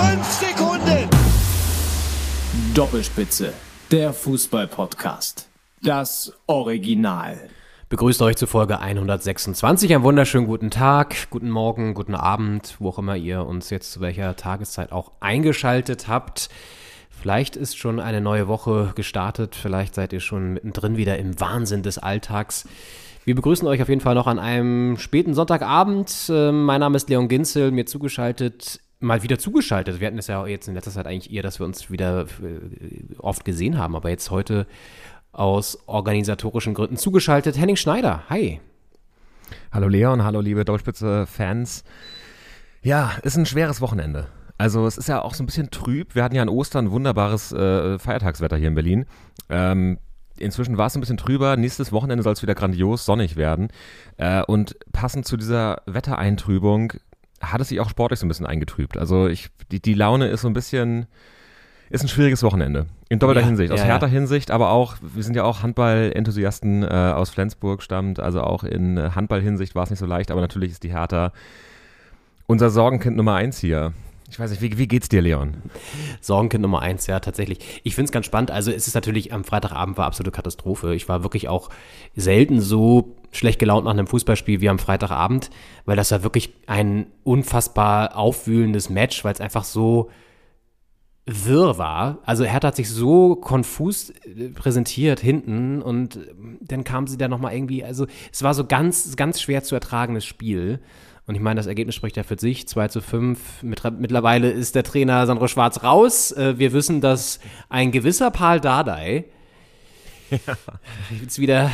Fünf Sekunden! Doppelspitze, der Fußball-Podcast. Das Original. Begrüßt euch zu Folge 126. Einen wunderschönen guten Tag, guten Morgen, guten Abend, wo auch immer ihr uns jetzt zu welcher Tageszeit auch eingeschaltet habt. Vielleicht ist schon eine neue Woche gestartet, vielleicht seid ihr schon mittendrin wieder im Wahnsinn des Alltags. Wir begrüßen euch auf jeden Fall noch an einem späten Sonntagabend. Ähm, Mein Name ist Leon Ginzel, mir zugeschaltet, mal wieder zugeschaltet. Wir hatten es ja jetzt in letzter Zeit eigentlich eher, dass wir uns wieder äh, oft gesehen haben, aber jetzt heute aus organisatorischen Gründen zugeschaltet. Henning Schneider, hi. Hallo Leon, hallo liebe Deutschspitze-Fans. Ja, ist ein schweres Wochenende. Also es ist ja auch so ein bisschen trüb. Wir hatten ja an Ostern wunderbares äh, Feiertagswetter hier in Berlin. Ähm, inzwischen war es ein bisschen trüber. Nächstes Wochenende soll es wieder grandios sonnig werden. Äh, und passend zu dieser Wettereintrübung hat es sich auch sportlich so ein bisschen eingetrübt. Also ich, die, die Laune ist so ein bisschen, ist ein schwieriges Wochenende. In doppelter Ja, Hinsicht, aus ja, ja. härter Hinsicht, aber auch, wir sind ja auch Handball-Enthusiasten äh, aus Flensburg stammt, also auch in äh, Handball-Hinsicht war es nicht so leicht, aber natürlich ist die Hertha unser Sorgenkind Nummer eins hier. Ich weiß nicht, wie, wie geht's dir, Leon? Sorgenkind Nummer eins, ja, tatsächlich. Ich finde es ganz spannend. Also es ist natürlich, am Freitagabend war absolute Katastrophe. Ich war wirklich auch selten so schlecht gelaunt nach einem Fußballspiel wie am Freitagabend, weil das war wirklich ein unfassbar aufwühlendes Match, weil es einfach so wirr war. Also Hertha hat sich so konfus äh, präsentiert hinten und ähm, dann kam sie da nochmal irgendwie, also es war so ganz, ganz schwer zu ertragendes Spiel. Und ich meine, das Ergebnis spricht ja für sich, 2 zu 5. Mit, mittlerweile ist der Trainer Sandro Schwarz raus. Äh, Wir wissen, dass ein gewisser Paul Dardai jetzt wieder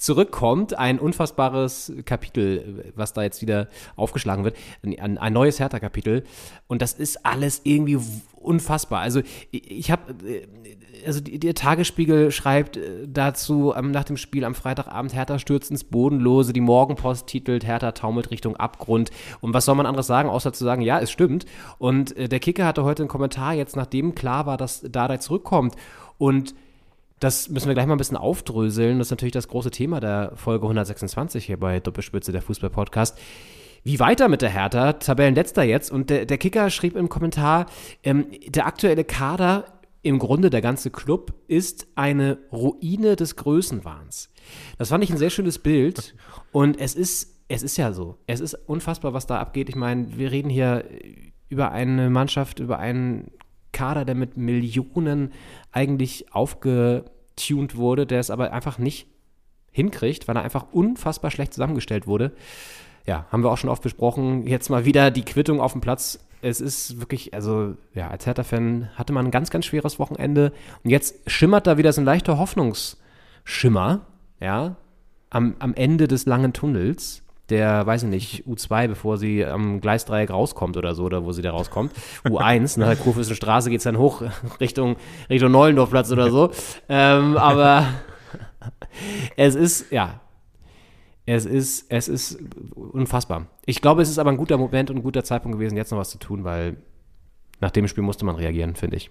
zurückkommt. Ein unfassbares Kapitel, was da jetzt wieder aufgeschlagen wird. Ein, ein neues Hertha-Kapitel. Und das ist alles irgendwie unfassbar. Also ich, habe, also die, der Tagesspiegel schreibt äh, dazu ähm, nach dem Spiel am Freitagabend, Hertha stürzt ins Bodenlose. Die Morgenpost titelt, Hertha taumelt Richtung Abgrund. Und was soll man anderes sagen, außer zu sagen, ja, es stimmt. Und äh, der Kicker hatte heute einen Kommentar, jetzt nachdem klar war, dass Dardai zurückkommt. Und das müssen wir gleich mal ein bisschen aufdröseln. Das ist natürlich das große Thema der Folge 126 hier bei Doppelspitze, der Fußball-Podcast. Wie weiter mit der Hertha? Tabellenletzter jetzt. Und der, der Kicker schrieb im Kommentar, ähm, der aktuelle Kader, im Grunde der ganze Club, ist eine Ruine des Größenwahns. Das fand ich ein sehr schönes Bild. Und es ist, es ist ja so. Es ist unfassbar, was da abgeht. Ich meine, wir reden hier über eine Mannschaft, über einen Kader, der mit Millionen eigentlich aufgetunt wurde, der es aber einfach nicht hinkriegt, weil er einfach unfassbar schlecht zusammengestellt wurde. Ja, haben wir auch schon oft besprochen. Jetzt mal wieder die Quittung auf dem Platz. Es ist wirklich, also ja, als Hertha-Fan hatte man ein ganz, ganz schweres Wochenende. Und jetzt schimmert da wieder so ein leichter Hoffnungsschimmer, ja, am, am Ende des langen Tunnels der, weiß ich nicht, U2, bevor sie am Gleisdreieck rauskommt oder so, oder wo sie da rauskommt. U1, nach der Kurfürsten Straße geht es dann hoch Richtung, Richtung Neulendorfplatz oder so. Ähm, aber es ist, ja, es ist, es ist unfassbar. Ich glaube, es ist aber ein guter Moment und ein guter Zeitpunkt gewesen, jetzt noch was zu tun, weil nach dem Spiel musste man reagieren, finde ich.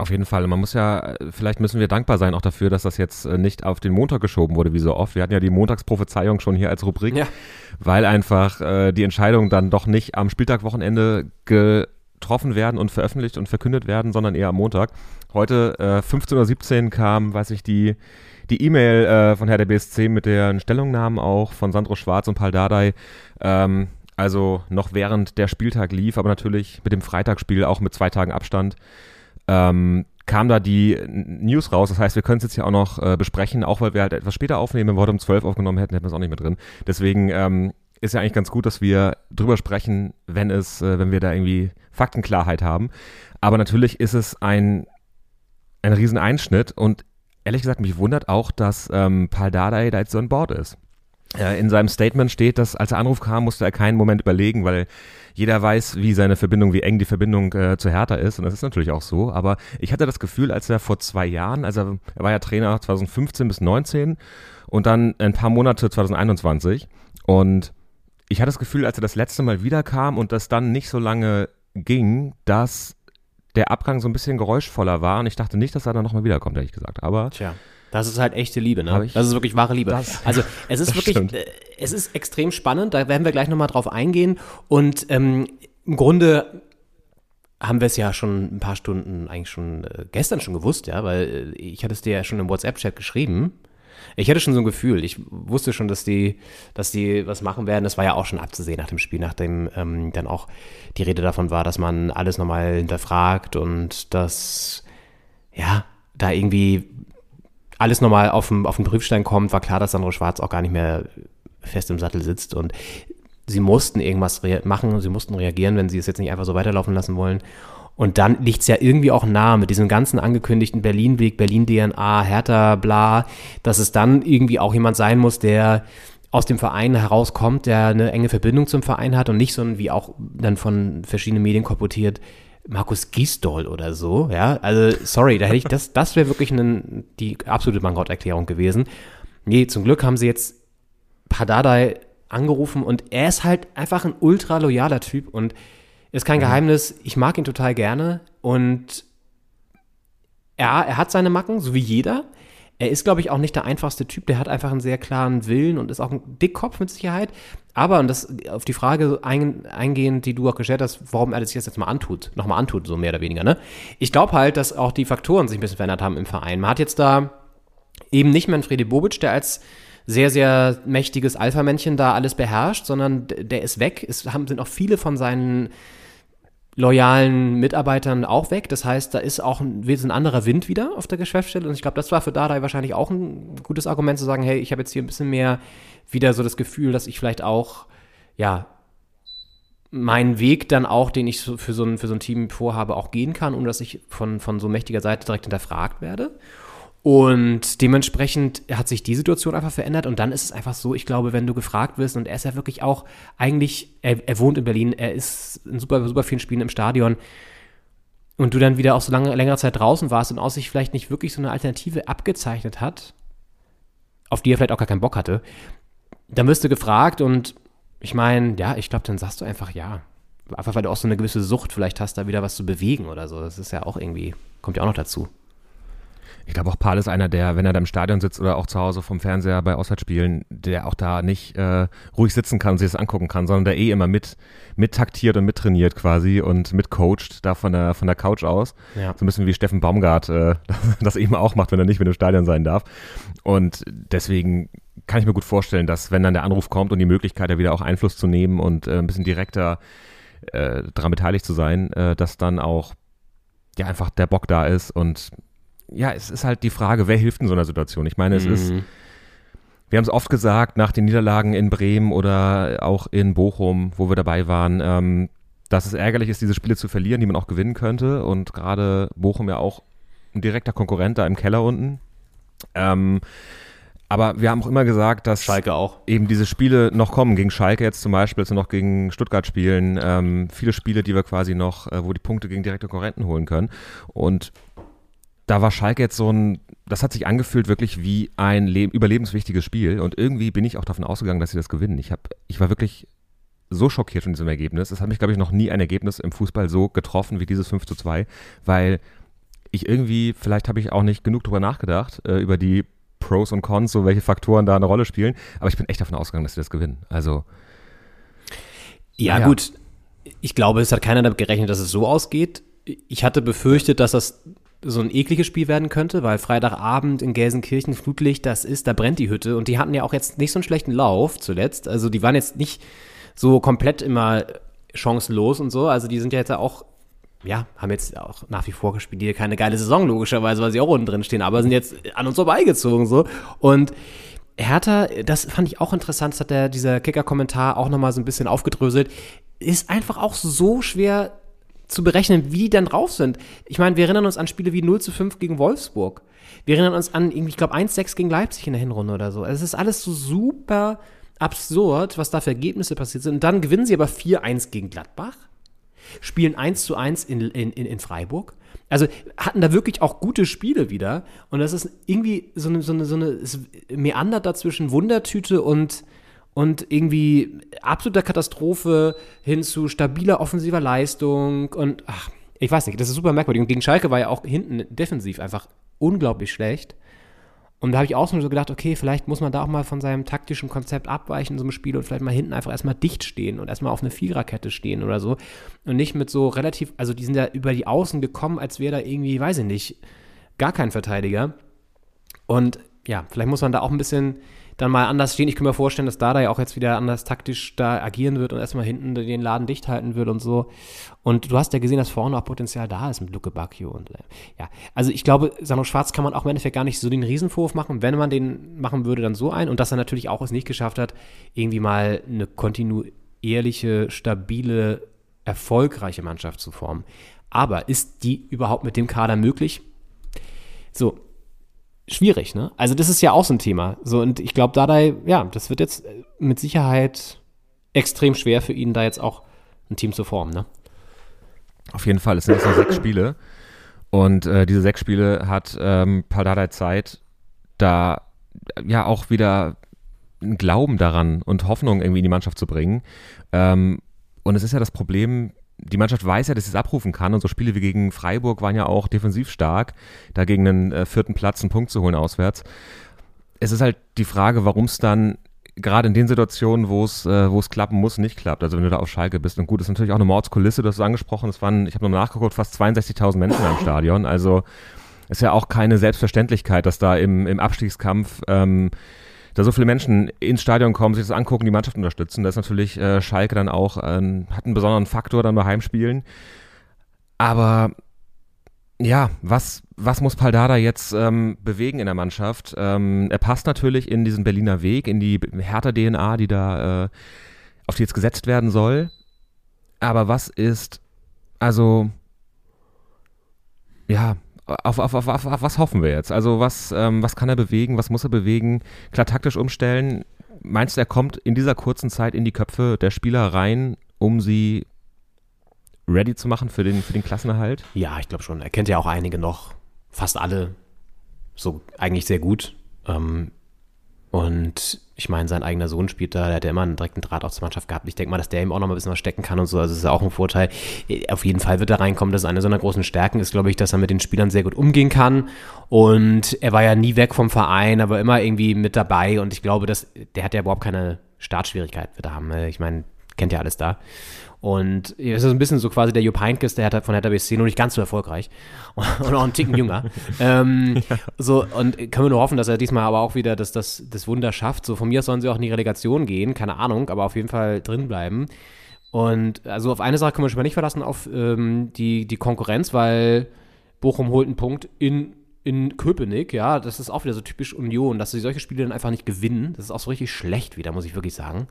Auf jeden Fall. Man muss ja, vielleicht müssen wir dankbar sein auch dafür, dass das jetzt äh, nicht auf den Montag geschoben wurde, wie so oft. Wir hatten ja die Montagsprophezeiung schon hier als Rubrik, Ja. weil einfach äh, die Entscheidungen dann doch nicht am Spieltagwochenende getroffen werden und veröffentlicht und verkündet werden, sondern eher am Montag. Heute äh, 15.17 Uhr kam, weiß ich, die die E-Mail äh, von Herr der BSC mit den Stellungnahmen auch von Sandro Schwarz und Paul Dardai. Ähm, also noch während der Spieltag lief, aber natürlich mit dem Freitagsspiel auch mit zwei Tagen Abstand ähm, kam da die News raus. Das heißt, wir können es jetzt ja auch noch äh, besprechen, auch weil wir halt etwas später aufnehmen. Wenn wir heute um 12 aufgenommen hätten, hätten wir es auch nicht mehr drin. Deswegen ähm, ist ja eigentlich ganz gut, dass wir drüber sprechen, wenn es, äh, wenn wir da irgendwie Faktenklarheit haben. Aber natürlich ist es ein, ein Rieseneinschnitt und ehrlich gesagt, mich wundert auch, dass ähm, Paul da jetzt so an Bord ist. Äh, in seinem Statement steht, dass als der Anruf kam, musste er keinen Moment überlegen, weil jeder weiß, wie seine Verbindung, wie eng die Verbindung äh, zu Hertha ist. Und das ist natürlich auch so. Aber ich hatte das Gefühl, als er vor zwei Jahren, also er war ja Trainer 2015 bis 19 und dann ein paar Monate 2021. Und ich hatte das Gefühl, als er das letzte Mal wiederkam und das dann nicht so lange ging, dass der Abgang so ein bisschen geräuschvoller war. Und ich dachte nicht, dass er dann nochmal wiederkommt, ehrlich gesagt. Aber Tja. Das ist halt echte Liebe, ne? Das ist wirklich wahre Liebe. Das- also es ist wirklich, stimmt. äh, es ist extrem spannend, da werden wir gleich nochmal drauf eingehen. Und ähm, im Grunde haben wir es ja schon ein paar Stunden, eigentlich schon äh, gestern schon gewusst, ja, weil äh, ich hatte es dir ja schon im WhatsApp-Chat geschrieben. Ich hatte schon so ein Gefühl, ich wusste schon, dass die, dass die was machen werden. Das war ja auch schon abzusehen nach dem Spiel, nachdem ähm, dann auch die Rede davon war, dass man alles nochmal hinterfragt und dass, ja, da irgendwie alles nochmal auf den, auf den Prüfstein kommt, war klar, dass Sandro Schwarz auch gar nicht mehr fest im Sattel sitzt und sie mussten irgendwas machen, sie mussten reagieren, wenn sie es jetzt nicht einfach so weiterlaufen lassen wollen. Und dann liegt es ja irgendwie auch nahe mit diesem ganzen angekündigten Berlin-Weg, Berlin-DNA, Hertha, bla, dass es dann irgendwie auch jemand sein muss, der aus dem Verein herauskommt, der eine enge Verbindung zum Verein hat und nicht so ein, wie auch dann von verschiedenen Medien kolportiert, Markus Gisdol oder so, ja, also sorry, da hätte ich, das, das wäre wirklich einen, die absolute Bankrotterklärung gewesen. Nee, zum Glück haben sie jetzt Pardadei angerufen und er ist halt einfach ein ultra loyaler Typ und ist kein Geheimnis, ich mag ihn total gerne und ja, er hat seine Macken, so wie jeder. Er ist, glaube ich, auch nicht der einfachste Typ. Der hat einfach einen sehr klaren Willen und ist auch ein Dickkopf mit Sicherheit. Aber, und das auf die Frage ein, eingehend, die du auch gestellt hast, warum er das jetzt mal antut, nochmal antut, so mehr oder weniger, ne? Ich glaube halt, dass auch die Faktoren sich ein bisschen verändert haben im Verein. Man hat jetzt da eben nicht mehr einen Fredi Bobic, der als sehr, sehr mächtiges Alpha-Männchen da alles beherrscht, sondern der ist weg. Es haben, sind auch viele von seinen loyalen Mitarbeitern auch weg. Das heißt, da ist auch ein, ist ein anderer Wind wieder auf der Geschäftsstelle. Und ich glaube, das war für Dardai wahrscheinlich auch ein gutes Argument zu sagen, hey, ich habe jetzt hier ein bisschen mehr wieder so das Gefühl, dass ich vielleicht auch, ja, meinen Weg dann auch, den ich so für, so ein, für so ein Team vorhabe, auch gehen kann, ohne dass ich von, von so mächtiger Seite direkt hinterfragt werde. Und dementsprechend hat sich die Situation einfach verändert. Und dann ist es einfach so, ich glaube, wenn du gefragt wirst, und er ist ja wirklich auch eigentlich, er, er wohnt in Berlin, er ist in super, super vielen Spielen im Stadion. Und du dann wieder auch so lange, längere Zeit draußen warst und aus sich vielleicht nicht wirklich so eine Alternative abgezeichnet hat, auf die er vielleicht auch gar keinen Bock hatte, dann wirst du gefragt und ich meine, ja, ich glaube, dann sagst du einfach ja. Einfach weil du auch so eine gewisse Sucht vielleicht hast, da wieder was zu bewegen oder so. Das ist ja auch irgendwie, kommt ja auch noch dazu. Ich glaube auch Paul ist einer, der, wenn er da im Stadion sitzt oder auch zu Hause vom Fernseher bei Auswärtsspielen, der auch da nicht äh, ruhig sitzen kann und sich das angucken kann, sondern der eh immer mit, mit taktiert und mittrainiert quasi und mitcoacht da von der, von der Couch aus. Ja. So ein bisschen wie Steffen Baumgart äh, das eben auch macht, wenn er nicht mit im Stadion sein darf. Und deswegen kann ich mir gut vorstellen, dass wenn dann der Anruf kommt und die Möglichkeit, da wieder auch Einfluss zu nehmen und äh, ein bisschen direkter äh, daran beteiligt zu sein, äh, dass dann auch ja einfach der Bock da ist und ja, es ist halt die Frage, wer hilft in so einer Situation? Ich meine, es ist, Mhm. wir haben es oft gesagt, nach den Niederlagen in Bremen oder auch in Bochum, wo wir dabei waren, ähm, dass es ärgerlich ist, diese Spiele zu verlieren, die man auch gewinnen könnte. Und gerade Bochum ja auch ein direkter Konkurrent da im Keller unten. Ähm, aber wir haben auch immer gesagt, dass Schalke auch. eben diese Spiele noch kommen, gegen Schalke jetzt zum Beispiel, jetzt noch gegen Stuttgart spielen, ähm, viele Spiele, die wir quasi noch, äh, wo die Punkte gegen direkte Konkurrenten holen können. Und da war Schalke jetzt so ein, das hat sich angefühlt wirklich wie ein le überlebenswichtiges Spiel und irgendwie bin ich auch davon ausgegangen, dass sie das gewinnen. Ich, hab, ich war wirklich so schockiert von diesem Ergebnis. Es hat mich, glaube ich, noch nie ein Ergebnis im Fußball so getroffen wie dieses 5 zu 2, weil ich irgendwie, vielleicht habe ich auch nicht genug drüber nachgedacht, äh, über die Pros und Cons, so welche Faktoren da eine Rolle spielen, aber ich bin echt davon ausgegangen, dass sie das gewinnen. Also, Ja, Ja. gut. Ich glaube, es hat keiner damit gerechnet, dass es so ausgeht. Ich hatte befürchtet, dass das so ein ekliges Spiel werden könnte, weil Freitagabend in Gelsenkirchen Flutlicht, das ist, da brennt die Hütte und die hatten ja auch jetzt nicht so einen schlechten Lauf zuletzt. Also die waren jetzt nicht so komplett immer chancenlos und so. Also die sind ja jetzt auch, ja, haben jetzt auch nach wie vor gespielt, die keine geile Saison logischerweise, weil sie auch unten drin stehen, aber sind jetzt an uns vorbeigezogen so. Und Hertha, das fand ich auch interessant, das hat der, dieser Kicker-Kommentar auch nochmal so ein bisschen aufgedröselt, ist einfach auch so schwer zu berechnen, wie die dann drauf sind. Ich meine, wir erinnern uns an Spiele wie 0 zu 5 gegen Wolfsburg. Wir erinnern uns an, irgendwie, ich glaube, 1-6 gegen Leipzig in der Hinrunde oder so. Also Es ist alles so super absurd, was da für Ergebnisse passiert sind. Und dann gewinnen sie aber 4-1 gegen Gladbach, spielen 1 zu 1 in, in, in Freiburg. Also hatten da wirklich auch gute Spiele wieder. Und das ist irgendwie so eine, so eine, so eine es meandert dazwischen Wundertüte und, und irgendwie absoluter Katastrophe hin zu stabiler offensiver Leistung. Und ach, ich weiß nicht, das ist super merkwürdig. Und gegen Schalke war ja auch hinten defensiv einfach unglaublich schlecht. Und da habe ich auch so gedacht, okay, vielleicht muss man da auch mal von seinem taktischen Konzept abweichen in so einem Spiel und vielleicht mal hinten einfach erstmal dicht stehen und erstmal auf eine Viererkette stehen oder so. Und nicht mit so relativ, also die sind ja über die Außen gekommen, als wäre da irgendwie, weiß ich nicht, gar kein Verteidiger. Und ja, vielleicht muss man da auch ein bisschen dann mal anders stehen. Ich kann mir vorstellen, dass Dada ja auch jetzt wieder anders taktisch da agieren wird und erstmal hinten den Laden dicht halten wird und so. Und du hast ja gesehen, dass vorne auch Potenzial da ist mit Luke Bacchio und äh, ja. Also ich glaube, Sandro Schwarz kann man auch im Endeffekt gar nicht so den Riesenvorwurf machen. Wenn man den machen würde, dann so ein. Und dass er natürlich auch es nicht geschafft hat, irgendwie mal eine kontinuierliche, stabile, erfolgreiche Mannschaft zu formen. Aber ist die überhaupt mit dem Kader möglich? So, schwierig, ne? Also das ist ja auch so ein Thema. So, und ich glaube, dabei, ja, das wird jetzt mit Sicherheit extrem schwer für ihn, da jetzt auch ein Team zu formen, ne? Auf jeden Fall, es sind jetzt noch sechs Spiele. Und äh, diese sechs Spiele hat ähm, Paldadei Zeit, da ja auch wieder einen Glauben daran und Hoffnung irgendwie in die Mannschaft zu bringen. Ähm, und es ist ja das Problem, die Mannschaft weiß ja, dass sie es abrufen kann und so Spiele wie gegen Freiburg waren ja auch defensiv stark, da gegen einen äh, vierten Platz einen Punkt zu holen auswärts. Es ist halt die Frage, warum es dann gerade in den Situationen, wo es äh, wo es klappen muss, nicht klappt. Also wenn du da auf Schalke bist und gut, ist natürlich auch eine Mordskulisse, das ist angesprochen. Es waren, ich habe noch nachgeguckt, fast 62.000 Menschen am Stadion. Also ist ja auch keine Selbstverständlichkeit, dass da im, im Abstiegskampf ähm, da so viele Menschen ins Stadion kommen, sich das angucken, die Mannschaft unterstützen, das ist natürlich äh, Schalke dann auch, äh, hat einen besonderen Faktor dann bei Heimspielen. Aber ja, was, was muss Paldada jetzt ähm, bewegen in der Mannschaft? Ähm, er passt natürlich in diesen Berliner Weg, in die härter DNA, die da, äh, auf die jetzt gesetzt werden soll. Aber was ist, also, ja, auf, auf, auf, auf, was hoffen wir jetzt? Also was, ähm, was kann er bewegen? Was muss er bewegen? Klar, taktisch umstellen. Meinst du, er kommt in dieser kurzen Zeit in die Köpfe der Spieler rein, um sie ready zu machen für den, für den Klassenerhalt? Ja, ich glaube schon. Er kennt ja auch einige noch, fast alle, so eigentlich sehr gut. Ähm, und ich meine, sein eigener Sohn spielt da, der hat ja immer einen direkten Draht auch zur Mannschaft gehabt. Ich denke mal, dass der ihm auch noch mal ein bisschen was stecken kann und so. Also das ist ja auch ein Vorteil. Auf jeden Fall wird er reinkommen. Das ist eine seiner großen Stärken ist, glaube ich, dass er mit den Spielern sehr gut umgehen kann. Und er war ja nie weg vom Verein, aber immer irgendwie mit dabei. Und ich glaube, dass der hat ja überhaupt keine Startschwierigkeit wird er haben. Ich meine, kennt ja alles da. Und es ist ein bisschen so quasi der Jupp Heynckes, der hat von Hertha BSC nur nicht ganz so erfolgreich und auch einen Ticken jünger. ähm, ja. So, und können wir nur hoffen, dass er diesmal aber auch wieder das, das, das Wunder schafft. So, von mir aus sollen sie auch in die Relegation gehen, keine Ahnung, aber auf jeden Fall drin bleiben. Und also auf eine Sache können wir schon mal nicht verlassen, auf ähm, die, die Konkurrenz, weil Bochum holt einen Punkt in in Köpenick, ja, das ist auch wieder so typisch Union, dass sie solche Spiele dann einfach nicht gewinnen. Das ist auch so richtig schlecht wieder, muss ich wirklich sagen.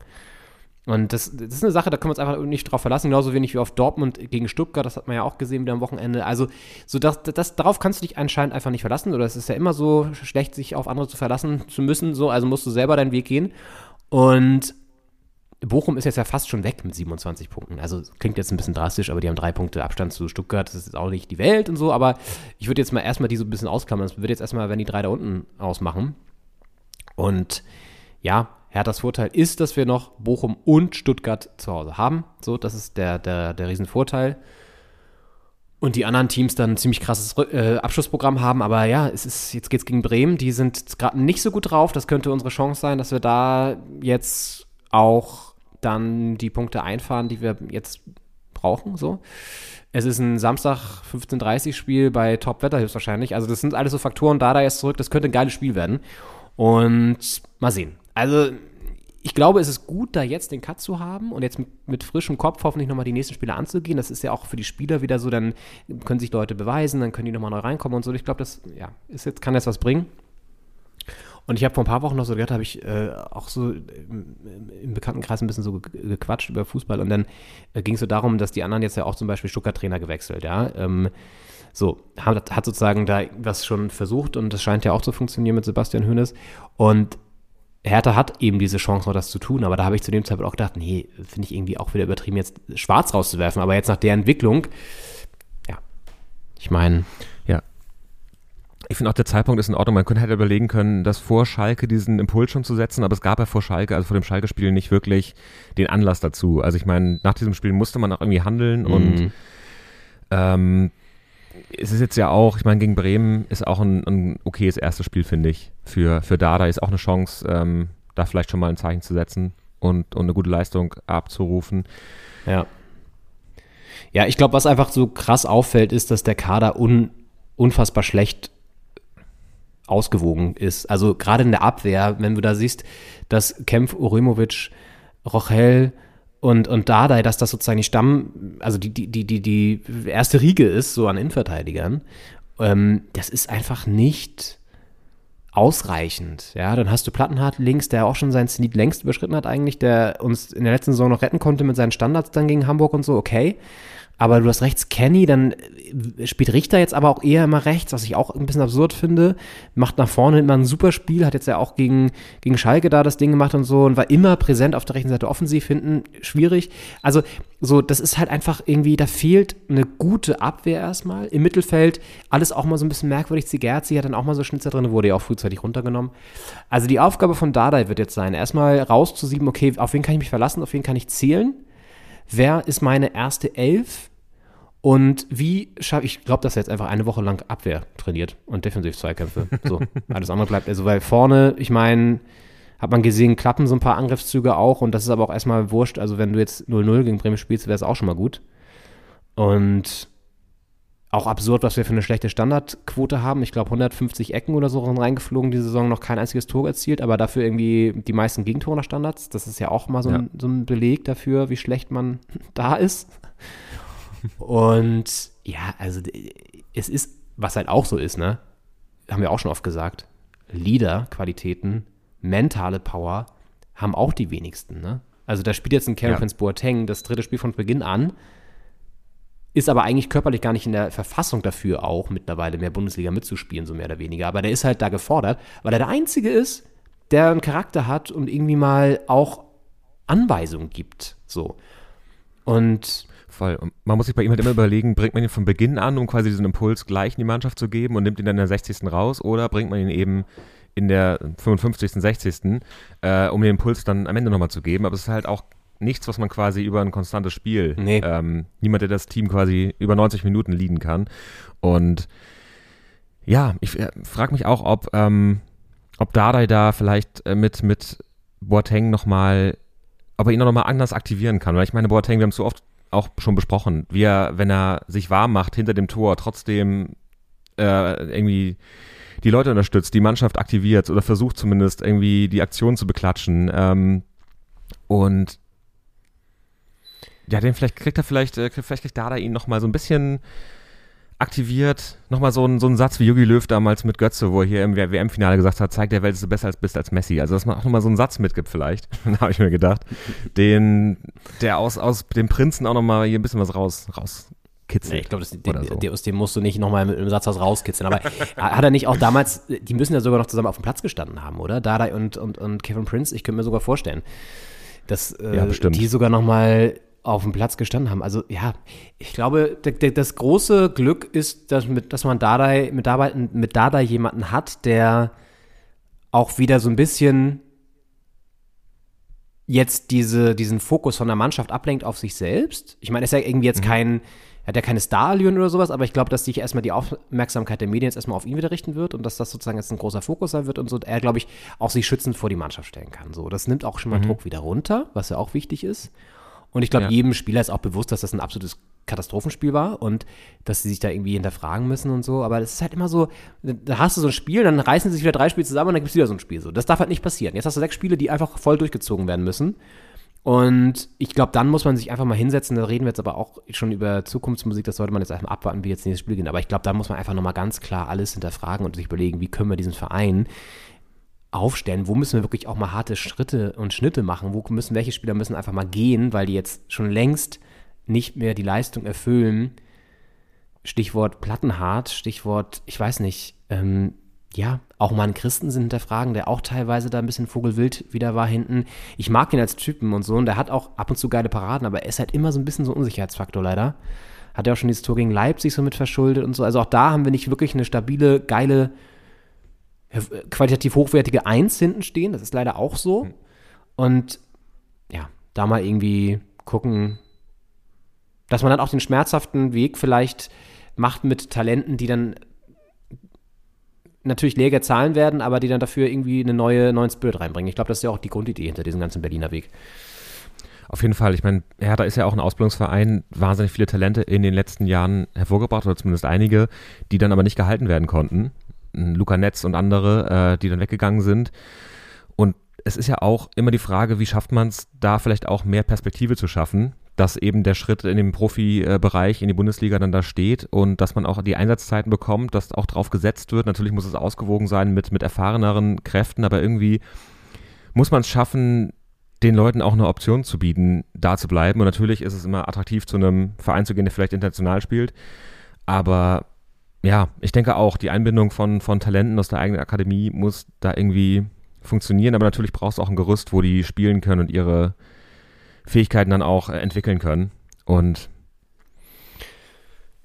Und das, das, ist eine Sache, da können wir uns einfach nicht drauf verlassen, genauso wenig wie auf Dortmund gegen Stuttgart, das hat man ja auch gesehen wieder am Wochenende. Also, so das, das, darauf kannst du dich anscheinend einfach nicht verlassen, oder es ist ja immer so schlecht, sich auf andere zu verlassen zu müssen, so, also musst du selber deinen Weg gehen. Und Bochum ist jetzt ja fast schon weg mit 27 Punkten. Also klingt jetzt ein bisschen drastisch, aber die haben drei Punkte Abstand zu Stuttgart. Das ist jetzt auch nicht die Welt und so, aber ich würde jetzt mal erstmal die so ein bisschen ausklammern. Das wird jetzt erstmal, wenn die drei da unten ausmachen. Und ja, Herthas Vorteil ist, dass wir noch Bochum und Stuttgart zu Hause haben. So, das ist der, der, der Riesenvorteil. Und die anderen Teams dann ein ziemlich krasses äh, Abschlussprogramm haben. Aber ja, es ist, jetzt geht's gegen Bremen. Die sind gerade nicht so gut drauf. Das könnte unsere Chance sein, dass wir da jetzt auch dann die Punkte einfahren, die wir jetzt brauchen. So. Es ist ein Samstag 15:30 Spiel bei Top-Wetter höchstwahrscheinlich. Also das sind alles so Faktoren. Da da jetzt zurück. Das könnte ein geiles Spiel werden. Und mal sehen. Also ich glaube, es ist gut, da jetzt den Cut zu haben und jetzt mit, mit frischem Kopf hoffentlich nochmal die nächsten Spiele anzugehen. Das ist ja auch für die Spieler wieder so, dann können sich Leute beweisen, dann können die nochmal neu reinkommen und so. Ich glaube, das ja, ist jetzt, kann jetzt was bringen. Und ich habe vor ein paar Wochen noch so gehört, habe ich äh, auch so im, im, Bekanntenkreis ein bisschen so gequatscht über Fußball und dann äh, ging es so darum, dass die anderen jetzt ja auch zum Beispiel Stuttgart-Trainer gewechselt, ja. Ähm, so, hat, hat sozusagen da was schon versucht und das scheint ja auch zu funktionieren mit Sebastian Hönes. Und Hertha hat eben diese Chance, noch das zu tun, aber da habe ich zu dem Zeitpunkt auch gedacht, nee, finde ich irgendwie auch wieder übertrieben, jetzt schwarz rauszuwerfen. Aber jetzt nach der Entwicklung, ja, ich meine, Ich finde auch, der Zeitpunkt ist in Ordnung. Man könnte halt überlegen können, das vor Schalke diesen Impuls schon zu setzen, aber es gab ja vor Schalke, also vor dem Schalke-Spiel nicht wirklich den Anlass dazu. Also ich meine, nach diesem Spiel musste man auch irgendwie handeln und ähm, es ist jetzt ja auch, ich meine, gegen Bremen ist auch ein, ein okayes erstes Spiel, finde ich. Für, für Dada ist auch eine Chance, ähm, da vielleicht schon mal ein Zeichen zu setzen und, und eine gute Leistung abzurufen. Ja. Ja, ich glaube, was einfach so krass auffällt, ist, dass der Kader un, unfassbar schlecht ausgewogen ist. Also gerade in der Abwehr, wenn du da siehst, dass Kempf, Urimovic, Rochel und, und Dardai, dass das sozusagen die Stamm, also die, die, die, die, erste Riege ist, so an Innenverteidigern, ähm, das ist einfach nicht ausreichend. Ja, dann hast du Plattenhardt links, der auch schon seinen Zenit längst überschritten hat eigentlich, der uns in der letzten Saison noch retten konnte mit seinen Standards dann gegen Hamburg und so, okay. Aber du hast rechts Kenny, dann äh, spielt Richter jetzt aber auch eher immer rechts, was ich auch ein bisschen absurd finde. Macht nach vorne immer ein super Spiel, hat jetzt ja auch gegen, gegen Schalke da das Ding gemacht und so und war immer präsent auf der rechten Seite offensiv hinten. Schwierig. Also, so, das ist halt einfach irgendwie, da fehlt eine gute Abwehr erstmal. Im Mittelfeld alles auch mal so ein bisschen merkwürdig. Zigerzi hat dann auch mal so Schnitzer drin, wurde ja auch frühzeitig runtergenommen. Also, die Aufgabe von Dardai wird jetzt sein, erstmal rauszusieben, okay, auf wen kann ich mich verlassen, auf wen kann ich zählen wer ist meine erste Elf und wie schaffe ich, glaube, dass er jetzt einfach eine Woche lang Abwehr trainiert und Defensiv-Zweikämpfe. So, alles andere bleibt, also weil vorne, ich meine, hat man gesehen, klappen so ein paar Angriffszüge auch und das ist aber auch erstmal wurscht. Also wenn du jetzt 0-0 gegen Bremen spielst, wäre es auch schon mal gut. Und auch absurd, was wir für eine schlechte Standardquote haben. Ich glaube, 150 Ecken oder so sind reingeflogen, die Saison noch kein einziges Tor erzielt, aber dafür irgendwie die meisten Gegentore nach Standards. Das ist ja auch mal so, ein, so ein Beleg dafür, wie schlecht man da ist. Und ja, also es ist, was halt auch so ist, ne? Haben wir auch schon oft gesagt. Leader-Qualitäten, mentale Power haben auch die wenigsten, ne? Also da spielt jetzt ein Kevin Ja. Boateng das dritte Spiel von Beginn an, ist aber eigentlich körperlich gar nicht in der Verfassung dafür, auch mittlerweile mehr Bundesliga mitzuspielen, so mehr oder weniger. Aber der ist halt da gefordert, weil er der Einzige ist, der einen Charakter hat und irgendwie mal auch Anweisungen gibt. So. Und Voll. Und man muss sich bei ihm halt immer überlegen, bringt man ihn von Beginn an, um quasi diesen Impuls gleich in die Mannschaft zu geben und nimmt ihn dann in der 60. raus oder bringt man ihn eben in der 55., 60., äh, um den Impuls dann am Ende nochmal zu geben. Aber es ist halt auch nichts, was man quasi über ein konstantes Spiel, Nee. ähm, niemand, der das Team quasi über 90 Minuten leaden kann. Und ja, ich äh, frage mich auch, ob, ähm, ob Dardai da vielleicht äh, mit, mit Boateng nochmal, ob er ihn nochmal anders aktivieren kann. Weil ich meine, Boateng, wir haben es so oft auch schon besprochen, wie er, wenn er sich warm macht hinter dem Tor, trotzdem äh, irgendwie die Leute unterstützt, die Mannschaft aktiviert oder versucht zumindest irgendwie die Aktion zu beklatschen. Ähm, und ja, den vielleicht kriegt er vielleicht, äh, vielleicht kriegt Dada ihn nochmal so ein bisschen aktiviert. Nochmal so ein, so ein Satz wie Jogi Löw damals mit Götze, wo er hier im WM-Finale gesagt hat, zeig der Welt, dass du besser als bist als Messi. Also, dass man auch nochmal so einen Satz mitgibt vielleicht, da habe ich mir gedacht, den, der aus, aus dem Prinzen auch nochmal hier ein bisschen was raus, rauskitzelt. Nee, ich glaube, so. aus dem musst du nicht nochmal mit einem Satz was rauskitzeln. Aber hat er nicht auch damals, die müssen ja sogar noch zusammen auf dem Platz gestanden haben, oder? Dada und, und, und Kevin Prince, ich könnte mir sogar vorstellen, dass äh, Ja, die sogar nochmal auf dem Platz gestanden haben. Also ja, ich glaube, das große Glück ist, dass, mit, dass man Dada, mit, Dada, mit Dada jemanden hat, der auch wieder so ein bisschen jetzt diese, diesen Fokus von der Mannschaft ablenkt auf sich selbst. Ich meine, er ist ja irgendwie jetzt kein, er hat ja keine Starallüren oder sowas, aber ich glaube, dass sich erstmal die Aufmerksamkeit der Medien jetzt erstmal auf ihn wieder richten wird und dass das sozusagen jetzt ein großer Fokus sein wird und so, er, glaube ich, auch sich schützend vor die Mannschaft stellen kann. So, das nimmt auch schon mal Druck wieder runter, was ja auch wichtig ist. Und ich glaube, Ja. jedem Spieler ist auch bewusst, dass das ein absolutes Katastrophenspiel war und dass sie sich da irgendwie hinterfragen müssen und so. Aber das ist halt immer so, da hast du so ein Spiel, dann reißen sie sich wieder drei Spiele zusammen und dann gibt es wieder so ein Spiel. So. Das darf halt nicht passieren. Jetzt hast du sechs Spiele, die einfach voll durchgezogen werden müssen. Und ich glaube, dann muss man sich einfach mal hinsetzen. Da reden wir jetzt aber auch schon über Zukunftsmusik. Das sollte man jetzt einfach abwarten, wie jetzt nächstes Spiel gehen. Aber ich glaube, da muss man einfach nochmal ganz klar alles hinterfragen und sich überlegen, wie können wir diesen Verein aufstellen, wo müssen wir wirklich auch mal harte Schritte und Schnitte machen, wo müssen, welche Spieler müssen einfach mal gehen, weil die jetzt schon längst nicht mehr die Leistung erfüllen. Stichwort Plattenhart, Stichwort, ich weiß nicht, ähm, ja, auch mal einen Christensen hinterfragen, der auch teilweise da ein bisschen vogelwild wieder war hinten. Ich mag ihn als Typen und so und der hat auch ab und zu geile Paraden, aber er ist halt immer so ein bisschen so ein Unsicherheitsfaktor leider. Hat ja auch schon dieses Tor gegen Leipzig so mit verschuldet und so. Also auch da haben wir nicht wirklich eine stabile, geile, qualitativ hochwertige Eins hinten stehen. Das ist leider auch so. Und ja, da mal irgendwie gucken, dass man dann auch den schmerzhaften Weg vielleicht macht mit Talenten, die dann natürlich leger zahlen werden, aber die dann dafür irgendwie eine neue, neuen Spirit reinbringen. Ich glaube, das ist ja auch die Grundidee hinter diesem ganzen Berliner Weg. Auf jeden Fall. Ich meine, Hertha ist ja auch ein Ausbildungsverein, wahnsinnig viele Talente in den letzten Jahren hervorgebracht, oder zumindest einige, die dann aber nicht gehalten werden konnten. Luca Netz und andere, äh, die dann weggegangen sind. Und es ist ja auch immer die Frage, wie schafft man es, da vielleicht auch mehr Perspektive zu schaffen, dass eben der Schritt in den Profibereich, in die Bundesliga dann da steht und dass man auch die Einsatzzeiten bekommt, dass auch drauf gesetzt wird. Natürlich muss es ausgewogen sein mit, mit erfahreneren Kräften, aber irgendwie muss man es schaffen, den Leuten auch eine Option zu bieten, da zu bleiben. Und natürlich ist es immer attraktiv, zu einem Verein zu gehen, der vielleicht international spielt. Aber ja, ich denke auch, die Einbindung von, von Talenten aus der eigenen Akademie muss da irgendwie funktionieren. Aber natürlich brauchst du auch ein Gerüst, wo die spielen können und ihre Fähigkeiten dann auch entwickeln können. Und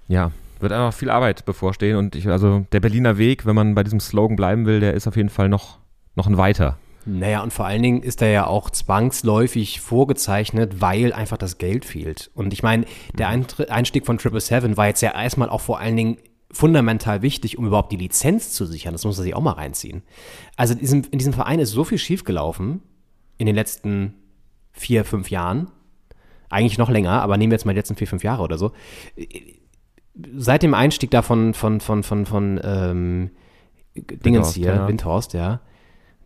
ja, wird einfach viel Arbeit bevorstehen. Und ich, also der Berliner Weg, wenn man bei diesem Slogan bleiben will, der ist auf jeden Fall noch, noch ein weiter. Naja, und vor allen Dingen ist er ja auch zwangsläufig vorgezeichnet, weil einfach das Geld fehlt. Und ich meine, der Einstieg von Triple Seven war jetzt ja erstmal auch vor allen Dingen fundamental wichtig, um überhaupt die Lizenz zu sichern. Das muss man sich auch mal reinziehen. Also in diesem, in diesem Verein ist so viel schiefgelaufen in den letzten vier, fünf Jahren. Eigentlich noch länger, aber nehmen wir jetzt mal die letzten vier, fünf Jahre oder so. Seit dem Einstieg da von, von, von, von, von ähm, Dingens Windhorst, hier, ja. Windhorst, ja,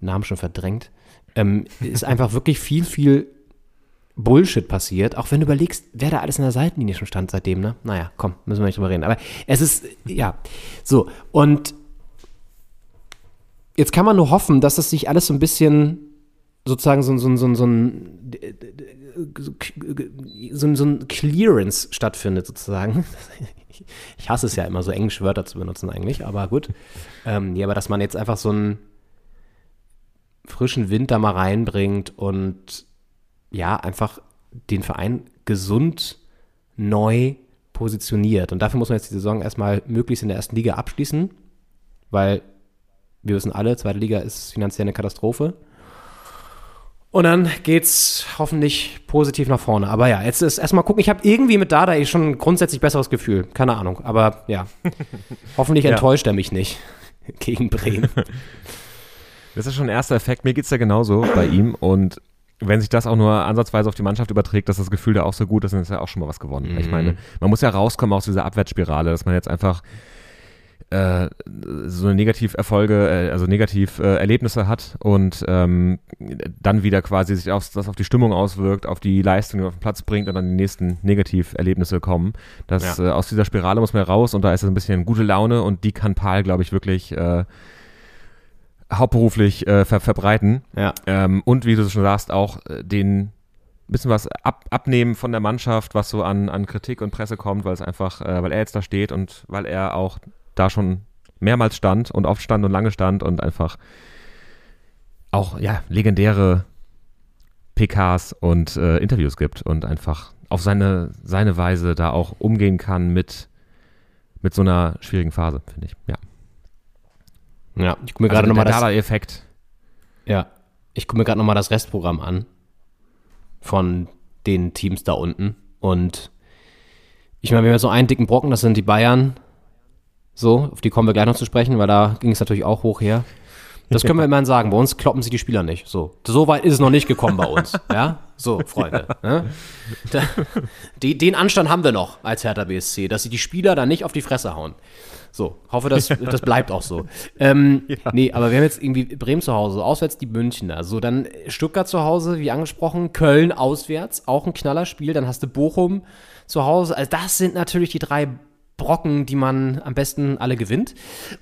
Namen schon verdrängt, ähm, ist einfach wirklich viel, viel Bullshit passiert, auch wenn du überlegst, wer da alles in der Seitenlinie schon stand seitdem, ne? Naja, komm, müssen wir nicht drüber reden. Aber es ist, ja, so. Und jetzt kann man nur hoffen, dass es sich alles so ein bisschen sozusagen so, so, so, so, ein so, so ein Clearance stattfindet, sozusagen. Ich hasse es ja immer, so englische Wörter zu benutzen eigentlich, aber gut. Ähm, ja, aber dass man jetzt einfach so einen frischen Wind da mal reinbringt und ja, einfach den Verein gesund neu positioniert. Und dafür muss man jetzt die Saison erstmal möglichst in der ersten Liga abschließen, weil wir wissen alle, zweite Liga ist finanziell eine Katastrophe. Und dann geht's hoffentlich positiv nach vorne. Aber ja, jetzt ist erstmal gucken. Ich habe irgendwie mit Dada eh schon ein grundsätzlich besseres Gefühl. Keine Ahnung. Aber ja, hoffentlich Ja. enttäuscht er mich nicht gegen Bremen. Das ist schon ein erster Effekt. Mir geht es ja genauso bei ihm. Und wenn sich das auch nur ansatzweise auf die Mannschaft überträgt, dass das Gefühl da auch so gut ist, dann ist ja auch schon mal was gewonnen. Ich meine, man muss ja rauskommen aus dieser Abwärtsspirale, dass man jetzt einfach äh, so eine Negativerfolge, äh, also negativ äh, Erlebnisse hat und ähm, dann wieder quasi sich auf, das auf die Stimmung auswirkt, auf die Leistung, die man auf den Platz bringt und dann die nächsten Negativerlebnisse kommen. Das, Ja. äh, aus dieser Spirale muss man raus und da ist es ein bisschen gute Laune und die kann Paul, glaube ich, wirklich äh, hauptberuflich äh, ver verbreiten. ja. Ähm, und wie du schon sagst, auch äh, den bisschen was ab, abnehmen von der Mannschaft, was so an, an Kritik und Presse kommt, weil es einfach, äh, weil er jetzt da steht und weil er auch da schon mehrmals stand und oft stand und lange stand und einfach auch ja legendäre PKs und äh, Interviews gibt und einfach auf seine, seine Weise da auch umgehen kann mit, mit so einer schwierigen Phase, finde ich. Ja. Ja, ich gucke mir Also gerade nochmal der das. Dada-Effekt. Ja, ich gucke mir gerade nochmal das Restprogramm an von den Teams da unten. Und ich meine, wir haben jetzt so einen dicken Brocken, das sind die Bayern. So, auf die kommen wir gleich noch zu sprechen, weil da ging es natürlich auch hoch her. Das können wir immerhin sagen. Bei uns kloppen sich die Spieler nicht. So, so weit ist es noch nicht gekommen bei uns. Ja, so, Freunde. Ne? Da, die, den Anstand haben wir noch als Hertha BSC, dass sie die Spieler da nicht auf die Fresse hauen. So, hoffe, das, das bleibt auch so. Ähm, Nee, aber wir haben jetzt irgendwie Bremen zu Hause, auswärts die Münchner. So, dann Stuttgart zu Hause, wie angesprochen, Köln auswärts, auch ein Knallerspiel. Dann hast du Bochum zu Hause. Also, das sind natürlich die drei Brocken, die man am besten alle gewinnt.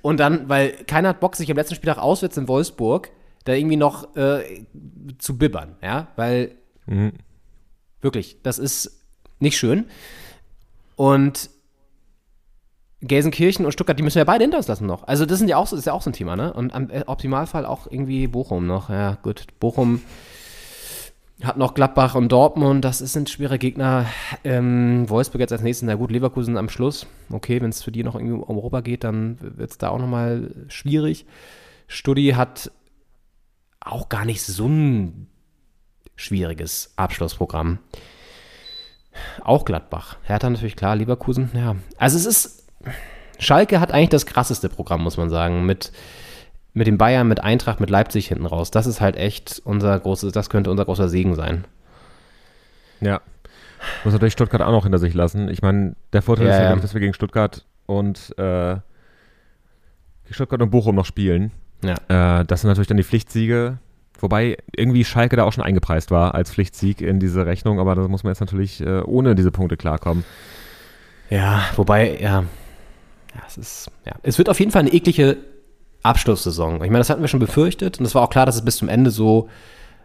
Und dann, weil keiner hat Bock, sich am letzten Spieltag auswärts in Wolfsburg da irgendwie noch äh, zu bibbern, ja, weil wirklich, das ist nicht schön. Und Gelsenkirchen und Stuttgart, die müssen wir beide hinter uns lassen noch. Also das sind ja auch, so- ist ja auch so ein Thema, ne? Und am Optimalfall auch irgendwie Bochum noch. Ja, gut. Bochum hat noch Gladbach und Dortmund, das sind schwere Gegner. Ähm, Wolfsburg jetzt als nächstes, na gut, Leverkusen am Schluss. Okay, wenn es für die noch irgendwie um Europa geht, dann wird es da auch nochmal schwierig. Studi hat auch gar nicht so ein schwieriges Abschlussprogramm. Auch Gladbach. Hertha natürlich klar, Leverkusen, ja. Also es ist, Schalke hat eigentlich das krasseste Programm, muss man sagen, mit, mit den Bayern, mit Eintracht, mit Leipzig hinten raus. Das ist halt echt unser großes, das könnte unser großer Segen sein. Ja. Muss natürlich Stuttgart auch noch hinter sich lassen. Ich meine, der Vorteil Ja, ist ja, dass wir gegen Stuttgart und äh, Stuttgart und Bochum noch spielen. Ja. Äh, das sind natürlich dann die Pflichtsiege. Wobei irgendwie Schalke da auch schon eingepreist war als Pflichtsieg in diese Rechnung, aber da muss man jetzt natürlich äh, ohne diese Punkte klarkommen. Ja, wobei, ja, ja, es ist, ja, es wird auf jeden Fall eine eklige Abschlusssaison. Ich meine, das hatten wir schon befürchtet und es war auch klar, dass es bis zum Ende so,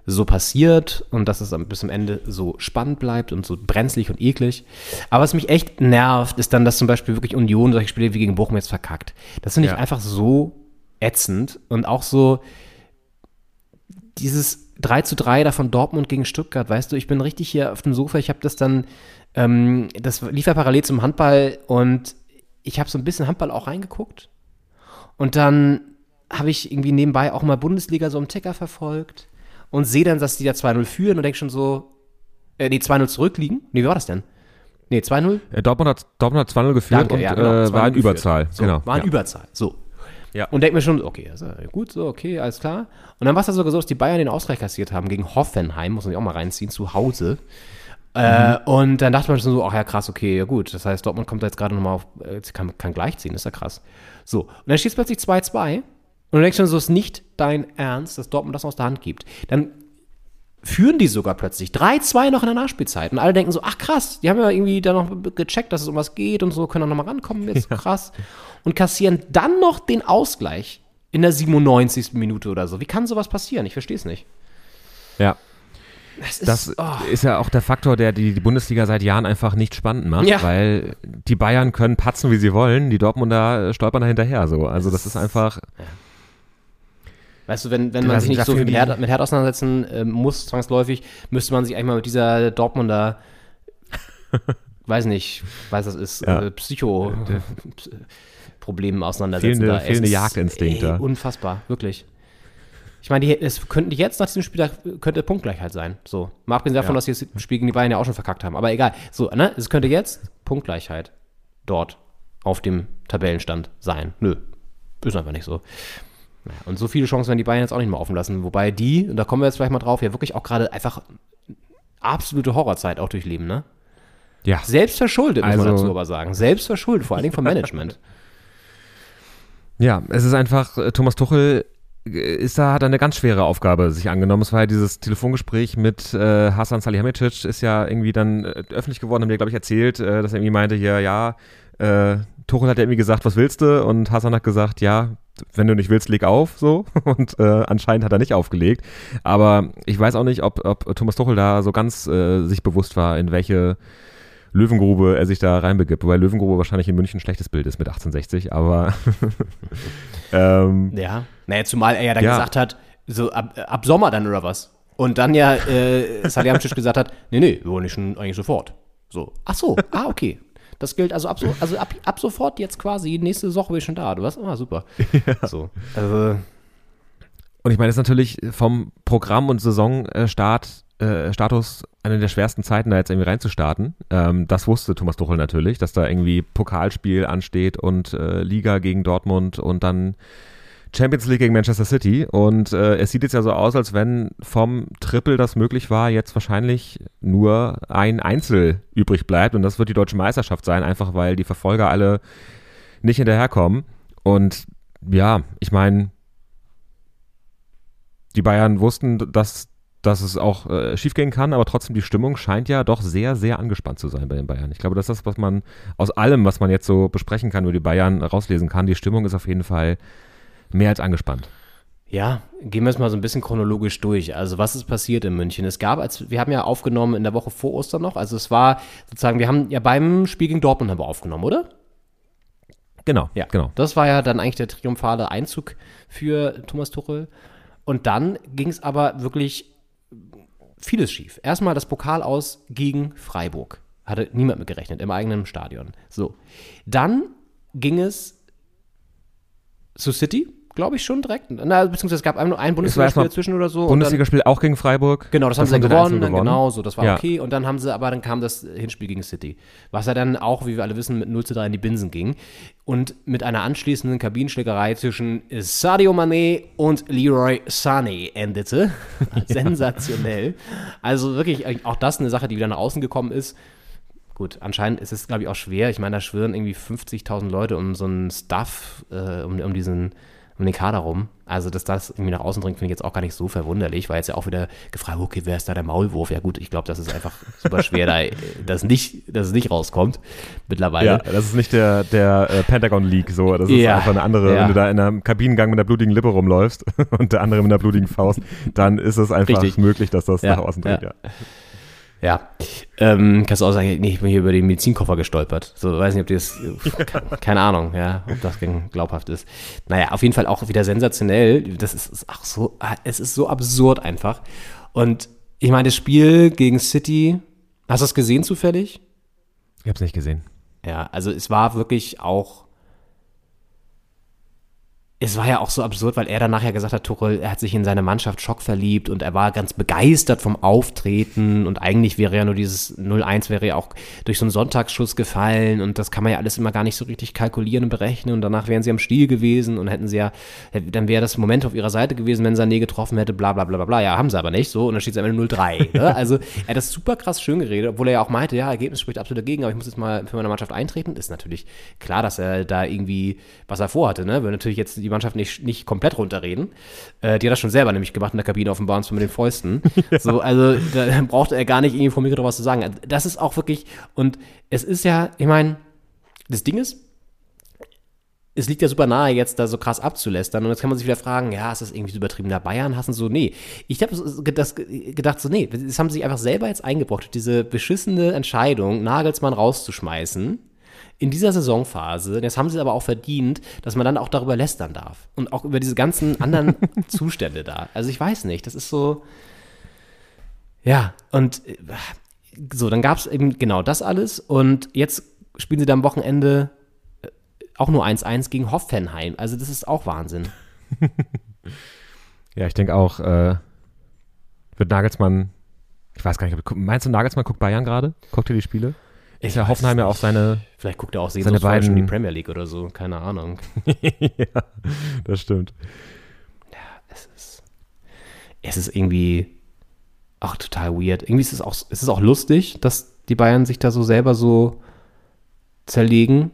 so passiert und dass es bis zum Ende so spannend bleibt und so brenzlig und eklig. Aber was mich echt nervt, ist dann, dass zum Beispiel wirklich Union solche Spiele wie gegen Bochum jetzt verkackt. Das finde ich Ja. einfach so ätzend und auch so dieses 3 zu 3 da von Dortmund gegen Stuttgart, weißt du, ich bin richtig hier auf dem Sofa, ich habe das dann, ähm, das lief ja parallel zum Handball und ich habe so ein bisschen Handball auch reingeguckt und dann habe ich irgendwie nebenbei auch mal Bundesliga so im Ticker verfolgt und sehe dann, dass die da 2-0 führen und denke schon so, äh, nee, 2-0 zurückliegen. Nee, wie war das denn? Nee, 2-0? Äh, Dortmund hat, Dortmund hat 2-0 geführt Danke, und ja, genau, äh, 2-0 war in. Überzahl. So, genau. war in ja. Überzahl. So. Ja. Und denke mir schon, okay, also gut, so, okay, alles klar. Und dann war es ja sogar so, dass die Bayern den Ausgleich kassiert haben gegen Hoffenheim, muss man sich auch mal reinziehen, zu Hause. Äh, und dann dachte man schon so, ach ja, krass, okay, ja gut. Das heißt, Dortmund kommt da jetzt gerade nochmal auf, äh, kann, kann gleichziehen, ist ja krass. So, und dann steht es plötzlich 2-2 und du denkst schon so, ist nicht dein Ernst, dass Dortmund das aus der Hand gibt. Dann führen die sogar plötzlich 3-2 noch in der Nachspielzeit. Und alle denken so, ach krass, die haben ja irgendwie da noch gecheckt, dass es um was geht und so, können auch nochmal rankommen, jetzt krass. Und kassieren dann noch den Ausgleich in der 97. Minute oder so. Wie kann sowas passieren? Ich verstehe es nicht. ja. Das ist, Das oh. ist ja auch der Faktor, der die, die Bundesliga seit Jahren einfach nicht spannend macht, Ja. weil die Bayern können patzen, wie sie wollen, die Dortmunder äh, stolpern da hinterher so. Also das ist einfach, Weißt du, wenn, wenn Ja, man sich nicht so mit Hertha, mit Hertha auseinandersetzen äh, muss, zwangsläufig, müsste man sich eigentlich mal mit dieser Dortmunder, weiß nicht, weiß das ist, Ja. äh, Psycho Problemen auseinandersetzen. Fehlende- da. Fehlende da. Unfassbar, wirklich. Ich meine, die, es könnten jetzt nach diesem Spieltag könnte Punktgleichheit sein. So. Mal abgesehen davon, Ja. dass die das Spiel gegen die Bayern ja auch schon verkackt haben. Aber egal. So, ne? Es könnte jetzt Punktgleichheit dort auf dem Tabellenstand sein. Nö. Ist einfach nicht so. Und so viele Chancen werden die Bayern jetzt auch nicht mehr offen lassen. Wobei die, und da kommen wir jetzt vielleicht mal drauf, ja wirklich auch gerade einfach absolute Horrorzeit auch durchleben, ne? ja. Selbst verschuldet, muss man Also- dazu aber sagen. Selbst verschuldet, vor allen Dingen vom Management. Ja, es ist einfach, äh, Thomas Tuchel ist da, hat eine ganz schwere Aufgabe sich angenommen. Es war ja dieses Telefongespräch mit äh, Hasan Salihamidzic, ist ja irgendwie dann äh, öffentlich geworden, haben wir, glaube ich, erzählt, äh, dass er irgendwie meinte, hier, ja, äh, Tuchel hat ja irgendwie gesagt, was willst du? Und Hasan hat gesagt, ja, wenn du nicht willst, leg auf, so. Und äh, anscheinend hat er nicht aufgelegt. Aber ich weiß auch nicht, ob, ob Thomas Tuchel da so ganz äh, sich bewusst war, in welche Löwengrube er sich da reinbegibt. Wobei Löwengrube wahrscheinlich in München ein schlechtes Bild ist mit 1860, aber ähm, Ja. Naja, zumal er ja dann Ja. gesagt hat, so ab, ab Sommer dann oder was. Und dann ja äh, Salihamidzic gesagt hat, nee, nee, wir wollen nicht schon eigentlich sofort. So. Ach so, ah, okay. Das gilt also ab, so, also ab, ab sofort jetzt quasi, nächste Woche bin ich schon da, du was? Ah, super. So. Also, Und ich meine, das ist natürlich vom Programm und Saisonstart äh, Status eine der schwersten Zeiten, da jetzt irgendwie reinzustarten. Ähm, das wusste Thomas Tuchel natürlich, dass da irgendwie Pokalspiel ansteht und äh, Liga gegen Dortmund und dann Champions League gegen Manchester City. Und äh, es sieht jetzt ja so aus, als wenn vom Triple, das möglich war, jetzt wahrscheinlich nur ein Einzel übrig bleibt. Und das wird die deutsche Meisterschaft sein, einfach weil die Verfolger alle nicht hinterherkommen. Und ja, ich meine, die Bayern wussten, dass, dass es auch äh, schiefgehen kann, aber trotzdem die Stimmung scheint ja doch sehr, sehr angespannt zu sein bei den Bayern. Ich glaube, das ist das, was man aus allem, was man jetzt so besprechen kann über die Bayern, rauslesen kann. Die Stimmung ist auf jeden Fall mehr als angespannt. Ja, gehen wir es mal so ein bisschen chronologisch durch. Also was ist passiert in München? Es gab, als wir haben ja aufgenommen in der Woche vor Ostern noch, also es war sozusagen, wir haben ja beim Spiel gegen Dortmund haben wir aufgenommen, oder? Genau, Ja, genau. Das war ja dann eigentlich der triumphale Einzug für Thomas Tuchel. Und dann ging es aber wirklich vieles schief. Erstmal das Pokal aus gegen Freiburg. Hatte niemand mit gerechnet, im eigenen Stadion. So. Dann ging es zu City, glaube ich schon direkt. Na, beziehungsweise es gab nur ein Bundesligaspiel dazwischen oder so. Bundesligaspiel auch gegen Freiburg. Genau, das, haben sie dann gewonnen, 1-0 dann genau so, das war Ja. okay. Und dann haben sie, aber dann kam das Hinspiel gegen City, was ja dann auch, wie wir alle wissen, mit 0 zu 3 in die Binsen ging. Und mit einer anschließenden Kabinenschlägerei zwischen Sadio Mané und Leroy Sané endete. Sensationell. Also wirklich, auch das eine Sache, die wieder nach außen gekommen ist. Gut, anscheinend ist es, glaube ich, auch schwer. Ich meine, da schwirren irgendwie 50.000 Leute um so einen Stuff, äh, um, um diesen um den Kader rum. Also, dass das irgendwie nach außen dringt, finde ich jetzt auch gar nicht so verwunderlich, weil jetzt ja auch wieder gefragt, okay, wer ist da der Maulwurf? Ja gut, ich glaube, das ist einfach super schwer, da, äh, dass, nicht, dass es nicht rauskommt mittlerweile. Ja, das ist nicht der, der äh, Pentagon League so. Das ist Ja, einfach eine andere. ja. Wenn du da in einem Kabinengang mit einer blutigen Lippe rumläufst und der andere mit einer blutigen Faust, dann ist es einfach Richtig. möglich, dass das Ja, nach außen dringt. ja. Ja. Ähm, kannst du auch sagen, nee, ich bin hier über den Medizinkoffer gestolpert. So, weiß nicht, ob das, ke- keine Ahnung, ja, ob das glaubhaft ist. Naja, auf jeden Fall auch wieder sensationell. Das ist, ist auch so, ah, es ist so absurd einfach. Und ich meine, das Spiel gegen City, hast du es gesehen zufällig? Ich habe es nicht gesehen. Ja, also es war wirklich auch. Es war ja auch so absurd, weil er dann nachher gesagt hat, Tuchel, er hat sich in seine Mannschaft schockverliebt und er war ganz begeistert vom Auftreten und eigentlich wäre ja nur dieses 0-1 wäre ja auch durch so einen Sonntagsschuss gefallen und das kann man ja alles immer gar nicht so richtig kalkulieren und berechnen und danach wären sie am Stiel gewesen und hätten sie ja, dann wäre das Moment auf ihrer Seite gewesen, wenn Sané getroffen hätte, bla bla bla bla bla. Ja, haben sie aber nicht so und dann steht es am Ende 0-3. Ne? Also er hat das super krass schön geredet, obwohl er ja auch meinte, ja, Ergebnis spricht absolut dagegen, aber ich muss jetzt mal für meine Mannschaft eintreten. Ist natürlich klar, dass er da irgendwie, was er vorhatte, ne? Will natürlich jetzt die Mannschaft nicht, nicht komplett runterreden. Äh, die hat das schon selber nämlich gemacht in der Kabine offenbar und zwar mit den Fäusten. So, also da brauchte er gar nicht irgendwie vor Mikro was zu sagen. Das ist auch wirklich, und es ist ja, ich meine, das Ding ist, es liegt ja super nahe, jetzt da so krass abzulästern. Und jetzt kann man sich wieder fragen, ja, ist das irgendwie so übertriebener Bayern hassen? So, nee. Ich habe das gedacht, so, nee, das haben sie sich einfach selber jetzt eingebrockt, diese beschissene Entscheidung, Nagelsmann rauszuschmeißen in dieser Saisonphase. Jetzt haben sie es aber auch verdient, dass man dann auch darüber lästern darf. Und auch über diese ganzen anderen Zustände da. Also ich weiß nicht, das ist so. Ja, und äh, so, dann gab es eben genau das alles. Und jetzt spielen sie dann am Wochenende äh, auch nur 1-1 gegen Hoffenheim. Also das ist auch Wahnsinn. Ja, ich denke auch, äh, wird Nagelsmann, ich weiß gar nicht, meinst du, Nagelsmann guckt Bayern gerade? Guckt ihr die Spiele? Ist ja Hoffenheim ja auch seine, Vielleicht guckt er auch Seine sehnsuchtsvoll schon die beiden- Premier League oder so. Keine Ahnung. ja, das stimmt. Es ist, es ist irgendwie auch total weird. Irgendwie ist es auch, es ist auch lustig, dass die Bayern sich da so selber so zerlegen.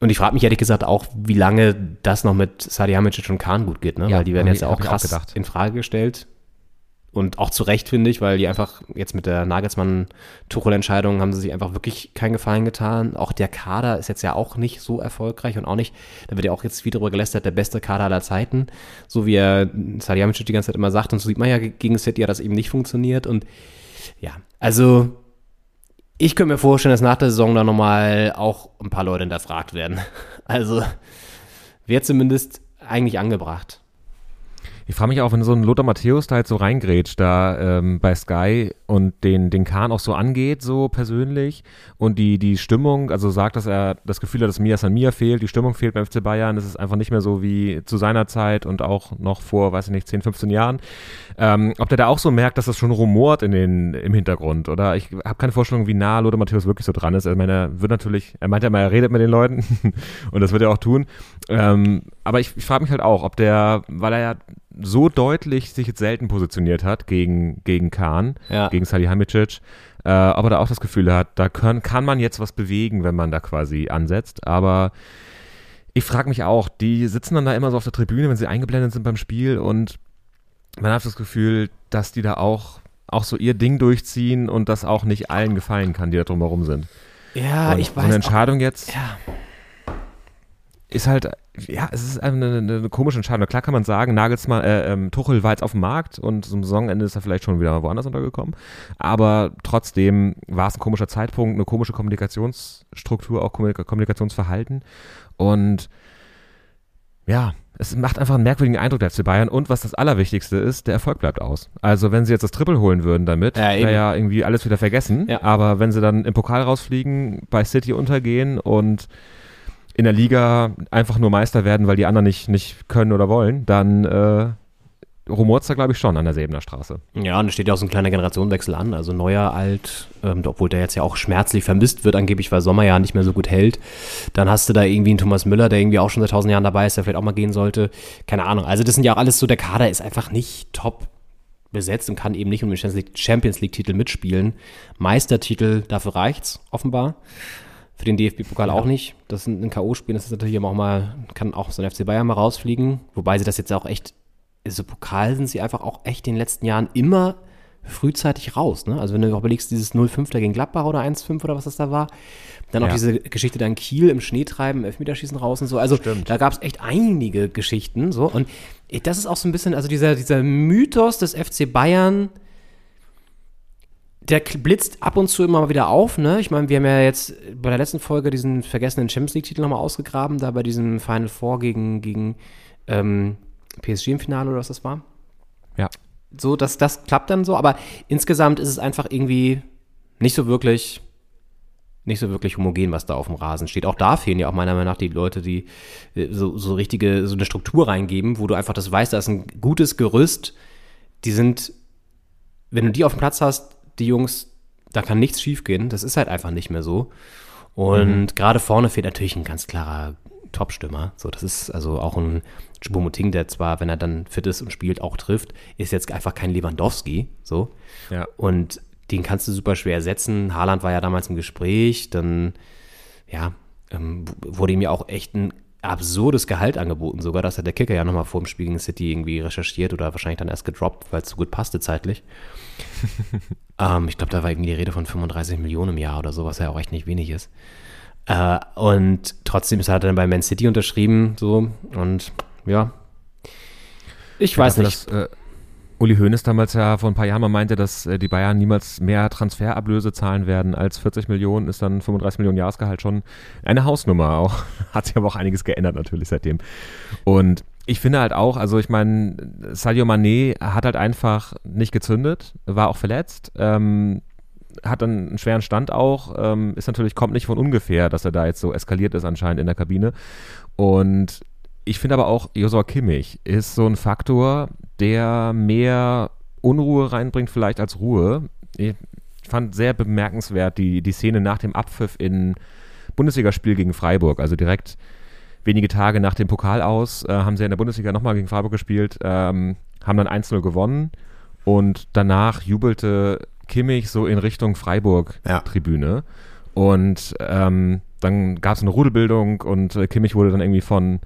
Und ich frage mich ehrlich gesagt auch, wie lange das noch mit Salihamidzic und Kahn gut geht, ne? Ja, weil die werden jetzt ja auch auch krass gedacht. in Frage gestellt. Und auch zu Recht, finde ich, weil die einfach jetzt mit der Nagelsmann-Tuchel-Entscheidung haben sie sich einfach wirklich keinen Gefallen getan. Auch der Kader ist jetzt ja auch nicht so erfolgreich und auch nicht, da wird ja auch jetzt wieder darüber gelästert, der beste Kader aller Zeiten. So wie er Salihamidzic die ganze Zeit immer sagt. Und so sieht man ja gegen City, hat das eben nicht funktioniert. Und ja, also ich könnte mir vorstellen, dass nach der Saison da nochmal auch ein paar Leute hinterfragt werden. Also wäre zumindest eigentlich angebracht. Ich frage mich auch, wenn so ein Lothar Matthäus da halt so reingrätscht, da ähm, bei Sky und den, den Kahn auch so angeht, so persönlich und die, die Stimmung, also sagt, dass er das Gefühl hat, dass Mia San Mia fehlt, die Stimmung fehlt beim FC Bayern, es ist einfach nicht mehr so wie zu seiner Zeit und auch noch vor, weiß ich nicht, 10, 15 Jahren. Ähm, ob der da auch so merkt, dass das schon rumort in den, im Hintergrund oder ich habe keine Vorstellung, wie nah Lothar Matthäus wirklich so dran ist. Ich meine, er wird natürlich, er meint ja mal, er redet mit den Leuten und das wird er auch tun. Ähm, aber ich, ich frage mich halt auch, ob der, weil er ja so deutlich sich jetzt selten positioniert hat gegen, gegen Kahn, Ja. gegen Salihamidzic, äh, ob er da auch das Gefühl hat, da können, kann man jetzt was bewegen, wenn man da quasi ansetzt. Aber ich frage mich auch, die sitzen dann da immer so auf der Tribüne, wenn sie eingeblendet sind beim Spiel und man hat das Gefühl, dass die da auch, auch so ihr Ding durchziehen und das auch nicht allen gefallen kann, die da drumherum sind. Ja, und, ich so eine weiß. Auch, Entscheidung jetzt, ja. Ist halt, ja, es ist eine, eine, eine komische Entscheidung. Klar kann man sagen, Nagelsmann, äh, ähm, Tuchel war jetzt auf dem Markt und zum Saisonende ist er vielleicht schon wieder woanders untergekommen. Aber trotzdem war es ein komischer Zeitpunkt, eine komische Kommunikationsstruktur, auch Kommunikationsverhalten. Und ja, es macht einfach einen merkwürdigen Eindruck der FC Bayern und was das Allerwichtigste ist, der Erfolg bleibt aus. Also wenn sie jetzt das Triple holen würden damit, Ja, wäre ja irgendwie alles wieder vergessen. Ja. Aber wenn sie dann im Pokal rausfliegen, bei City untergehen und in der Liga einfach nur Meister werden, weil die anderen nicht, nicht können oder wollen, dann äh, rumort da glaube ich schon an der Säbener Straße. Ja, und es steht ja auch so ein kleiner Generationenwechsel an. Also neuer, alt, ähm, obwohl der jetzt ja auch schmerzlich vermisst wird, angeblich, weil Sommer ja nicht mehr so gut hält. Dann hast du da irgendwie einen Thomas Müller, der irgendwie auch schon seit tausend Jahren dabei ist, der vielleicht auch mal gehen sollte. Keine Ahnung. Also das sind ja auch alles so, der Kader ist einfach nicht top besetzt und kann eben nicht um den Champions League- Champions League-Titel mitspielen. Meistertitel, dafür reicht's offenbar. Für den DFB-Pokal auch nicht. Das sind ein K.O.-Spiel, das ist natürlich immer auch mal, kann auch so ein FC Bayern mal rausfliegen. Wobei sie das jetzt auch echt, so Pokal sind sie einfach auch echt in den letzten Jahren immer frühzeitig raus. Ne? Also wenn du überlegst, dieses 0-5 da gegen Gladbach oder 1-5 oder was das da war, dann auch Ja. diese Geschichte dann Kiel im Schneetreiben, Elfmeterschießen raus und so. Also da gab es echt einige Geschichten. So. Und das ist auch so ein bisschen, also dieser, dieser Mythos des FC Bayern, der blitzt ab und zu immer mal wieder auf, ne? Ich meine, wir haben ja jetzt bei der letzten Folge diesen vergessenen Champions League-Titel nochmal ausgegraben, da bei diesem Final Four gegen, gegen ähm, PSG im Finale oder was das war. Ja. So, das, das klappt dann so, aber insgesamt ist es einfach irgendwie nicht so wirklich, nicht so wirklich homogen, was da auf dem Rasen steht. Auch da fehlen ja auch meiner Meinung nach die Leute, die äh, so, so richtige, so eine Struktur reingeben, wo du einfach das weißt, da ist ein gutes Gerüst, die sind, wenn du die auf dem Platz hast, die Jungs, da kann nichts schiefgehen. Das ist halt einfach nicht mehr so. Und gerade vorne fehlt natürlich ein ganz klarer Top-Stürmer. So, das ist also auch ein Choupo-Moting, der zwar, wenn er dann fit ist und spielt, auch trifft, ist jetzt einfach kein Lewandowski. So. Ja. Und den kannst du super schwer ersetzen. Haaland war ja damals im Gespräch, dann, ja, ähm, wurde ihm ja auch echt ein absurdes Gehalt angeboten. Sogar, das hat der Kicker ja nochmal vor dem Spiel gegen City irgendwie recherchiert oder wahrscheinlich dann erst gedroppt, weil es so gut passte zeitlich. ähm, ich glaube, da war irgendwie die Rede von 35 Millionen im Jahr oder so, was ja auch echt nicht wenig ist. Äh, und trotzdem ist er dann bei Man City unterschrieben, so, und ja. Ich weiß Dafür, nicht. Dass, äh, Uli Hoeneß damals ja vor ein paar Jahren mal meinte, dass äh, die Bayern niemals mehr Transferablöse zahlen werden als 40 Millionen, ist dann 35 Millionen Jahresgehalt schon eine Hausnummer auch. Hat sich aber auch einiges geändert natürlich seitdem. Und ich finde halt auch, also ich meine, Sadio Mané hat halt einfach nicht gezündet, war auch verletzt, ähm, hat dann einen schweren Stand auch, ähm, ist natürlich, kommt nicht von ungefähr, dass er da jetzt so eskaliert ist anscheinend in der Kabine. Und ich finde aber auch, Josua Kimmich ist so ein Faktor, der mehr Unruhe reinbringt vielleicht als Ruhe. Ich fand sehr bemerkenswert die, die Szene nach dem Abpfiff in Bundesligaspiel gegen Freiburg, also direkt wenige Tage nach dem Pokal aus, äh, haben sie in der Bundesliga nochmal gegen Freiburg gespielt, ähm, haben dann 1-0 gewonnen und danach jubelte Kimmich so in Richtung Freiburg-Tribüne. Und ähm, dann gab es eine Rudelbildung und äh, Kimmich wurde dann irgendwie von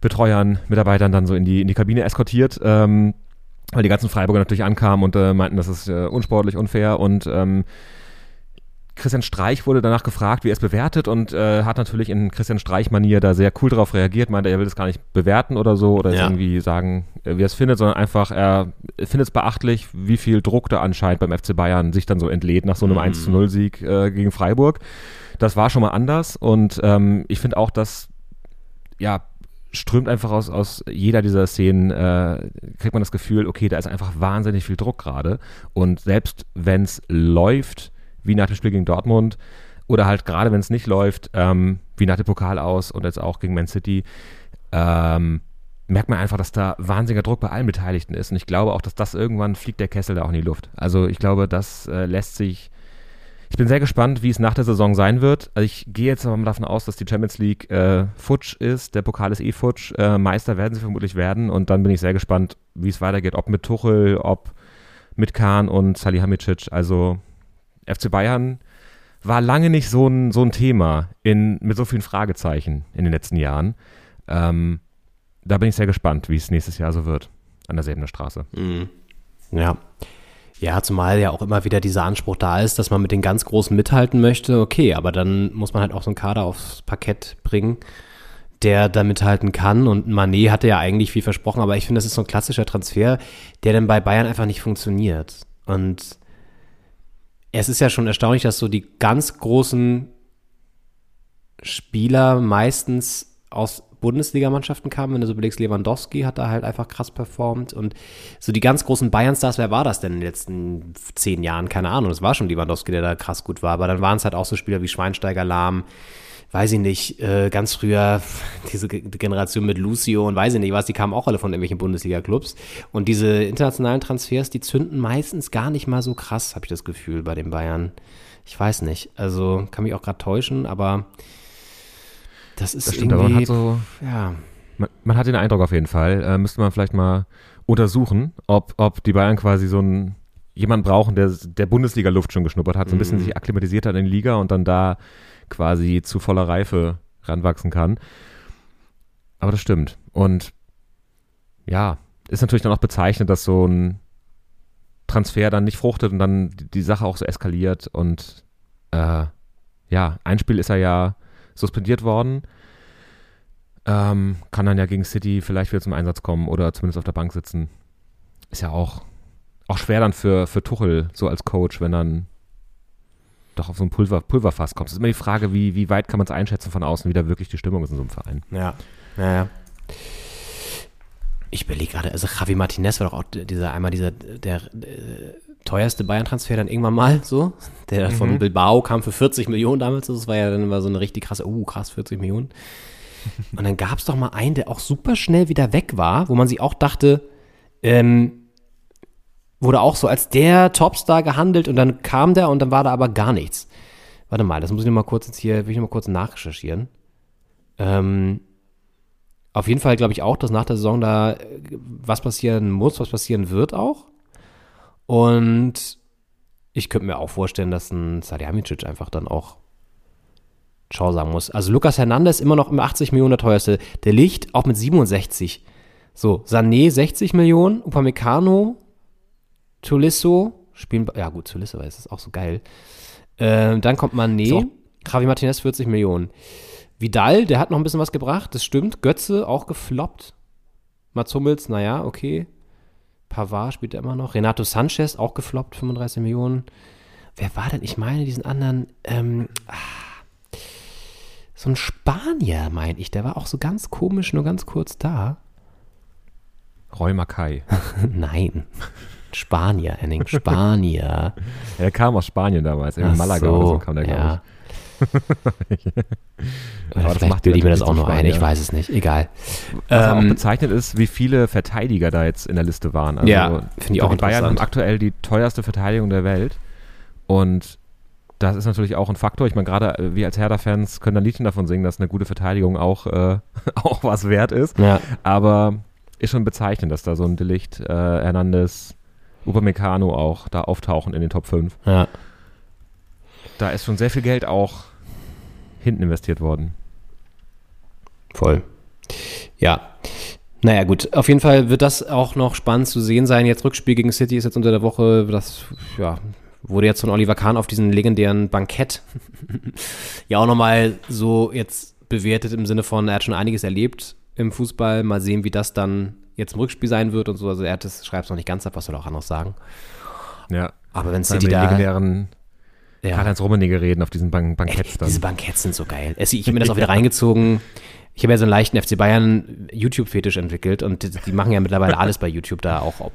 Betreuern, Mitarbeitern dann so in die, in die Kabine eskortiert, ähm, weil die ganzen Freiburger natürlich ankamen und äh, meinten, das ist äh, unsportlich, unfair und ähm, Christian Streich wurde danach gefragt, wie er es bewertet und äh, hat natürlich in Christian Streich-Manier da sehr cool drauf reagiert, meinte, er will das gar nicht bewerten oder so oder Ja. irgendwie sagen, äh, wie er es findet, sondern einfach, er findet es beachtlich, wie viel Druck da anscheinend beim FC Bayern sich dann so entlädt nach so einem 1-0-Sieg äh, gegen Freiburg. Das war schon mal anders und ähm, ich finde auch, dass ja, strömt einfach aus, aus jeder dieser Szenen, äh, kriegt man das Gefühl, okay, da ist einfach wahnsinnig viel Druck gerade. Und selbst wenn es läuft, wie nach dem Spiel gegen Dortmund, oder halt gerade wenn es nicht läuft, ähm, wie nach dem Pokal aus und jetzt auch gegen Man City, ähm, merkt man einfach, dass da wahnsinniger Druck bei allen Beteiligten ist. Und ich glaube auch, dass das irgendwann fliegt der Kessel da auch in die Luft. Also ich glaube, das äh, lässt sich ich bin sehr gespannt, wie es nach der Saison sein wird. Also ich gehe jetzt aber mal davon aus, dass die Champions League äh, futsch ist, der Pokal ist eh futsch, äh, Meister werden sie vermutlich werden und dann bin ich sehr gespannt, wie es weitergeht, ob mit Tuchel, ob mit Kahn und Salihamidzic. Also FC Bayern war lange nicht so ein, so ein Thema in, mit so vielen Fragezeichen in den letzten Jahren. Ähm, da bin ich sehr gespannt, wie es nächstes Jahr so wird an der Säbener Straße. Ja. Ja, zumal ja auch immer wieder dieser Anspruch da ist, dass man mit den ganz Großen mithalten möchte. Okay, aber dann muss man halt auch so einen Kader aufs Parkett bringen, der da mithalten kann. Und Manet hatte ja eigentlich viel versprochen, aber ich finde, das ist so ein klassischer Transfer, der dann bei Bayern einfach nicht funktioniert. Und es ist ja schon erstaunlich, dass so die ganz großen Spieler meistens aus Bundesligamannschaften kamen. Wenn du so überlegst, Lewandowski hat da halt einfach krass performt. Und so die ganz großen Bayern-Stars, wer war das denn in den letzten zehn Jahren? Keine Ahnung. Das war schon Lewandowski, der da krass gut war. Aber dann waren es halt auch so Spieler wie Schweinsteiger, Lahm, weiß ich nicht, äh, ganz früher diese Ge- Generation mit Lucio und weiß ich nicht was, die kamen auch alle von irgendwelchen Bundesliga-Clubs. Und diese internationalen Transfers, die zünden meistens gar nicht mal so krass, habe ich das Gefühl, bei den Bayern. Ich weiß nicht. Also kann mich auch gerade täuschen, aber das ist Das stimmt, aber irgendwie, man hat so, ja, man, man hat den Eindruck auf jeden Fall, äh, müsste man vielleicht mal untersuchen, ob, ob die Bayern quasi so einen jemand brauchen, der der Bundesliga-Luft schon geschnuppert hat, so ein bisschen Mhm. sich akklimatisiert hat in die Liga und dann da quasi zu voller Reife ranwachsen kann. Aber das stimmt. Und ja, ist natürlich dann auch bezeichnend, dass so ein Transfer dann nicht fruchtet und dann die, die Sache auch so eskaliert. Und äh, ja, ein Spiel ist er ja suspendiert worden. Ähm, kann dann ja gegen City vielleicht wieder zum Einsatz kommen oder zumindest auf der Bank sitzen. Ist ja auch, auch schwer dann für, für Tuchel, so als Coach, wenn dann doch auf so ein Pulver, Pulverfass kommt. Es ist immer die Frage, wie, wie weit kann man es einschätzen von außen, wie da wirklich die Stimmung ist in so einem Verein. Ja, ja, ja. Ich überlege gerade, also Javi Martinez war doch auch dieser einmal dieser der äh, teuerste Bayern-Transfer dann irgendwann mal so. Der von Bilbao kam für 40 Millionen damals. Das war ja dann mal so eine richtig krasse, uh, krass, 40 Millionen. Und dann gab es doch mal einen, der auch super schnell wieder weg war, wo man sich auch dachte, ähm, wurde auch so als der Topstar gehandelt und dann kam der und dann war da aber gar nichts. Warte mal, das muss ich noch mal kurz jetzt hier, will ich noch mal kurz nachrecherchieren. Ähm, auf jeden Fall glaube ich auch, dass nach der Saison da äh, was passieren muss, was passieren wird auch. Und ich könnte mir auch vorstellen, dass ein Salihamidzic einfach dann auch Ciao sagen muss. Also Lukas Hernandez immer noch im 80 Millionen der teuerste. Der Licht auch mit 67. So, Sané 60 Millionen, Upamecano, Tulisso, spielen, ja gut, Tulisso, weil es ist auch so geil. Ähm, dann kommt Mané, Javi Martinez 40 Millionen. Vidal, der hat noch ein bisschen was gebracht, das stimmt. Götze auch gefloppt. Mats Hummels, naja, okay. Pavard spielt er immer noch. Renato Sanchez auch gefloppt, 35 Millionen. Wer war denn? Ich meine, diesen anderen, ähm, ah, so ein Spanier, meine ich, der war auch so ganz komisch, nur ganz kurz da. Roy Mackay. Nein. Spanier, Henning, Spanier. Ja, der kam aus Spanien damals, in Malaga oder so kam der, glaube ja. ich. Oder vielleicht macht bilde ich mir das auch nur ein, ich weiß es nicht, egal. Was auch Ähm, bezeichnet ist, wie viele Verteidiger da jetzt in der Liste waren. Also, Ja, finde ich auch Die Bayern haben aktuell die teuerste Verteidigung der Welt. Und das ist natürlich auch ein Faktor. Ich meine, gerade äh, wir als Hertha-Fans können ein Liedchen davon singen, dass eine gute Verteidigung auch, äh, auch was wert ist. Ja, Aber ist schon bezeichnend, dass da so ein Delicht, äh, Hernandez, Upamecano auch da auftauchen in den Top 5. ja. Da ist schon sehr viel Geld auch hinten investiert worden. Voll. Ja. Naja, gut. Auf jeden Fall wird das auch noch spannend zu sehen sein. Jetzt Rückspiel gegen City ist jetzt unter der Woche. Das, ja, wurde jetzt von Oliver Kahn auf diesen legendären Bankett ja auch nochmal so jetzt bewertet im Sinne von, er hat schon einiges erlebt im Fußball. Mal sehen, wie das dann jetzt im Rückspiel sein wird und so. Also er hat das, schreibt es noch nicht ganz ab, was soll er auch anderes sagen. Ja. Aber wenn City da. legendären Ja. Karl-Heinz Rummenigge reden auf diesen Bank Banketts dann. diese Banketts sind so geil. Ich habe mir das auch wieder reingezogen. Ich habe ja so einen leichten FC Bayern YouTube-Fetisch entwickelt und die, die machen ja mittlerweile alles bei YouTube da. Auch, auch,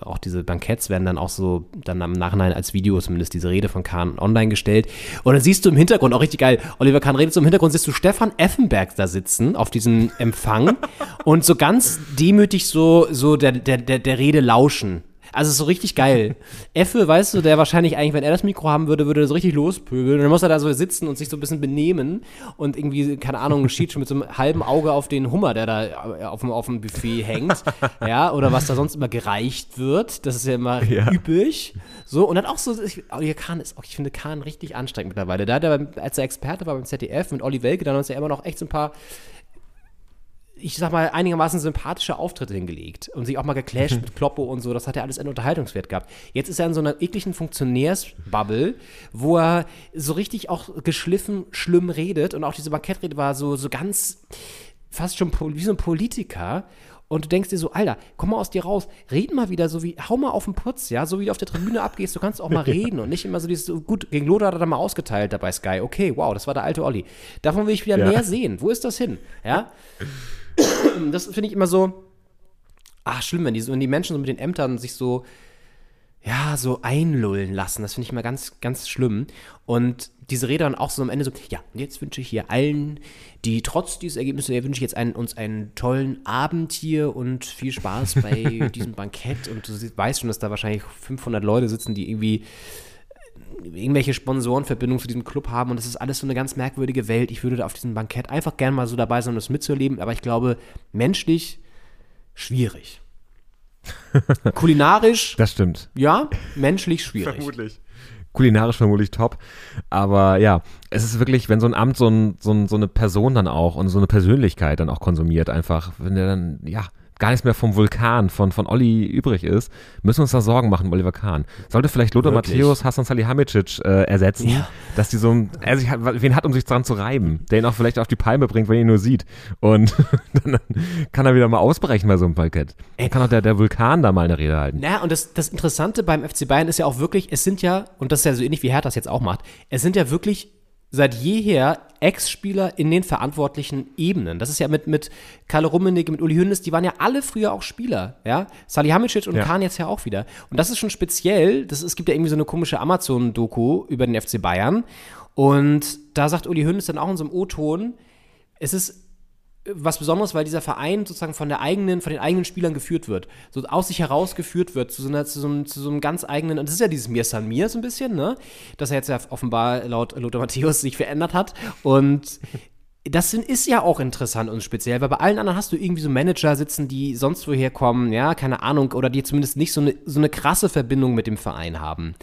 auch diese Banketts werden dann auch so dann im Nachhinein als Video zumindest diese Rede von Kahn online gestellt. Und dann siehst du im Hintergrund, auch richtig geil, Oliver Kahn redet so im Hintergrund, siehst du Stefan Effenberg da sitzen auf diesem Empfang und so ganz demütig so, so der, der, der, der Rede lauschen. Also es ist so richtig geil. Effe, weißt du, der wahrscheinlich eigentlich, wenn er das Mikro haben würde, würde er so richtig lospöbeln. Und dann muss er da so sitzen und sich so ein bisschen benehmen und irgendwie, keine Ahnung, schied schon mit so einem halben Auge auf den Hummer, der da auf dem, auf dem Buffet hängt. ja, oder was da sonst immer gereicht wird. Das ist ja immer Ja. üppig. So, und dann auch so, ich, oh, hier Kahn ist auch, ich finde Kahn richtig anstrengend mittlerweile. Da hat er, beim- als er Experte war beim ZDF mit Olli Welke, dann hat er immer noch echt so ein paar ich sag mal, einigermaßen sympathische Auftritte hingelegt und sich auch mal geclasht mit Kloppo und so. Das hat ja alles einen Unterhaltungswert gehabt. Jetzt ist er in so einer ekligen Funktionärsbubble, wo er so richtig auch geschliffen, schlimm redet und auch diese Bankettrede war so, so ganz fast schon wie so ein Politiker. Und du denkst dir so, Alter, komm mal aus dir raus, red mal wieder so wie, hau mal auf den Putz, ja, so wie du auf der Tribüne abgehst, du kannst auch mal reden und nicht immer so dieses, so, gut, gegen Lothar hat er da mal ausgeteilt da bei Sky, okay, wow, das war der alte Olli. Davon will ich wieder Ja. mehr sehen. Wo ist das hin? Ja, das finde ich immer so, ach, schlimm, wenn die, wenn die Menschen so mit den Ämtern sich so, ja, so einlullen lassen. Das finde ich immer ganz, ganz schlimm. Und diese Rede dann auch so am Ende so, ja, und jetzt wünsche ich hier allen, die trotz dieses Ergebnisses, ja, wünsche ich jetzt einen, uns einen tollen Abend hier und viel Spaß bei diesem Bankett. Und du weißt schon, dass da wahrscheinlich 500 Leute sitzen, die irgendwie irgendwelche Sponsorenverbindungen zu diesem Club haben und das ist alles so eine ganz merkwürdige Welt. Ich würde da auf diesem Bankett einfach gerne mal so dabei sein, um das mitzuerleben, aber ich glaube, menschlich schwierig. Kulinarisch, Das stimmt. ja, menschlich schwierig. Vermutlich. Kulinarisch vermutlich top. Aber ja, es ist wirklich, wenn so ein Amt so, ein, so, ein, so eine Person dann auch und so eine Persönlichkeit dann auch konsumiert, einfach, wenn der dann, ja, gar nichts mehr vom Vulkan, von, von Olli übrig ist, müssen wir uns da Sorgen machen, um Oliver Kahn. Sollte vielleicht Lothar Wirklich. Matthäus Hassan Salihamidzic äh, ersetzen, Ja. dass die so, ein- er sich hat, wen hat, um sich dran zu reiben, der ihn auch vielleicht auf die Palme bringt, wenn er ihn nur sieht. Und dann kann er wieder mal ausbrechen bei so einem Parkett. Dann kann auch der, der Vulkan da mal eine Rede halten. Naja, und das, das Interessante beim FC Bayern ist ja auch wirklich, es sind ja, und das ist ja so ähnlich wie Hertha das jetzt auch macht, es sind ja wirklich seit jeher Ex-Spieler in den verantwortlichen Ebenen. Das ist ja mit, mit Karl Rummenigge, mit Uli Hoeneß, die waren ja alle früher auch Spieler, ja. Salihamidzic und Ja. Kahn jetzt ja auch wieder. Und das ist schon speziell, das, es gibt ja irgendwie so eine komische Amazon-Doku über den FC Bayern und da sagt Uli Hoeneß dann auch in so einem O-Ton, es ist was Besonderes, weil dieser Verein sozusagen von der eigenen, von den eigenen Spielern geführt wird. So aus sich heraus geführt wird, zu so, einer, zu so, einem, zu so einem ganz eigenen, und das ist ja dieses Mir San Mir so ein bisschen, ne? Dass er jetzt ja offenbar laut Lothar Matthäus sich verändert hat. Und das ist ja auch interessant und speziell, weil bei allen anderen hast du irgendwie so Manager sitzen, die sonst woher kommen, ja, keine Ahnung, oder die zumindest nicht so eine, so eine krasse Verbindung mit dem Verein haben.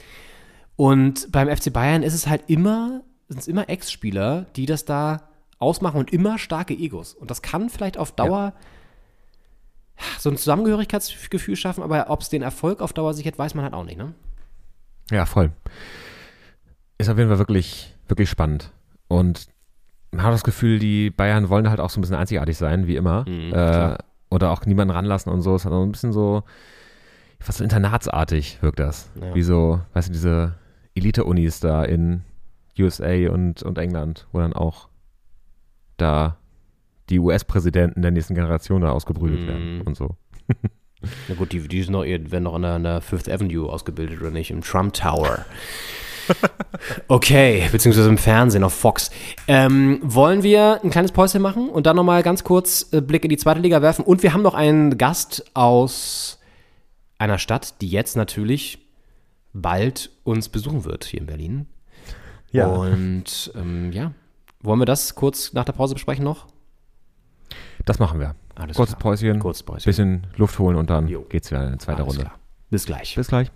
Und beim FC Bayern ist es halt immer, sind es immer Ex-Spieler, die das da ausmachen und immer starke Egos. Und das kann vielleicht auf Dauer so ein Zusammengehörigkeitsgefühl schaffen, aber ob es den Erfolg auf Dauer sichert, weiß man halt auch nicht, ne? Ja, voll. Ist auf jeden Fall wirklich, wirklich spannend. Und man hat das Gefühl, die Bayern wollen halt auch so ein bisschen einzigartig sein, wie immer. Mhm, äh, oder auch niemanden ranlassen und so. Es hat auch ein bisschen so, fast so internatsartig wirkt das. Ja. Wie so, weißt du, diese Elite-Unis da in USA und, und England, wo dann auch da die US-Präsidenten der nächsten Generation da ausgebrütet Mhm. werden und so. Na gut, die, die sind noch, werden noch an der, an der Fifth Avenue ausgebildet oder nicht? Im Trump Tower. Okay, beziehungsweise im Fernsehen auf Fox. Ähm, wollen wir ein kleines Päuschen machen und dann nochmal ganz kurz äh, Blick in die zweite Liga werfen? Und wir haben noch einen Gast aus einer Stadt, die jetzt natürlich bald uns besuchen wird hier in Berlin. Und ähm, ja, wollen wir das kurz nach der Pause besprechen noch? Das machen wir. Alles Kurzes klar. Päuschen, Kurzes Päuschen. bisschen Luft holen und dann Jo. geht's wieder in die zweite Alles Runde. klar. Bis gleich. Bis gleich.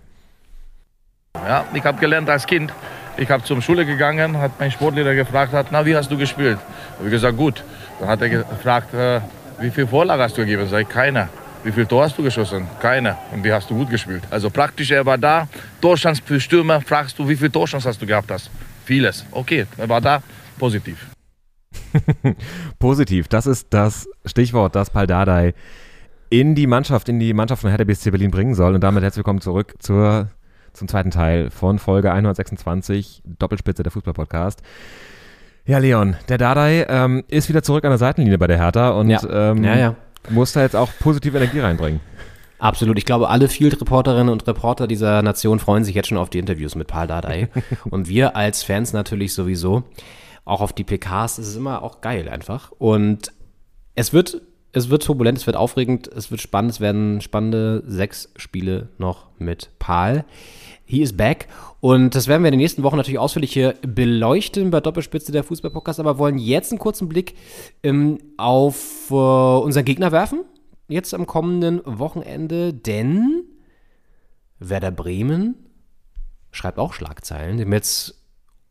Ja, ich habe gelernt als Kind. Ich habe zur Schule gegangen, hat mein Sportlehrer gefragt, hat, na, wie hast du gespielt? Habe ich gesagt, gut. Dann hat er gefragt, äh, wie viel Vorlage hast du gegeben? Sag ich, keine. Wie viel Tor hast du geschossen? Keine. Und die hast du gut gespielt. Also praktisch, er war da. Torschance für Stürmer, fragst du, wie viel Torschance hast du gehabt hast? Vieles. Okay, er war da. Positiv. Positiv, das ist das Stichwort, das Paldadei in die Mannschaft, in die Mannschaft von Hertha BSC Berlin bringen soll. Und damit herzlich willkommen zurück zur, zum zweiten Teil von Folge 126, Doppelspitze der Fußball-Podcast. Ja, Leon, der Dardai ähm, ist wieder zurück an der Seitenlinie bei der Hertha und Ja. Ähm, Ja, ja. muss da jetzt auch positive Energie reinbringen. Absolut. Ich glaube, alle Field-Reporterinnen und Reporter dieser Nation freuen sich jetzt schon auf die Interviews mit Paul Dardai. und wir als Fans natürlich sowieso. Auch auf die PKs. Es ist immer auch geil einfach. Und es wird, es wird turbulent, es wird aufregend, es wird spannend. Es werden spannende sechs Spiele noch mit Paul. He is back. Und das werden wir in den nächsten Wochen natürlich ausführlich hier beleuchten bei Doppelspitze der Fußball-Podcast, aber wollen jetzt einen kurzen Blick ähm, auf äh, unseren Gegner werfen. Jetzt am kommenden Wochenende, denn Werder Bremen schreibt auch Schlagzeilen. Haben jetzt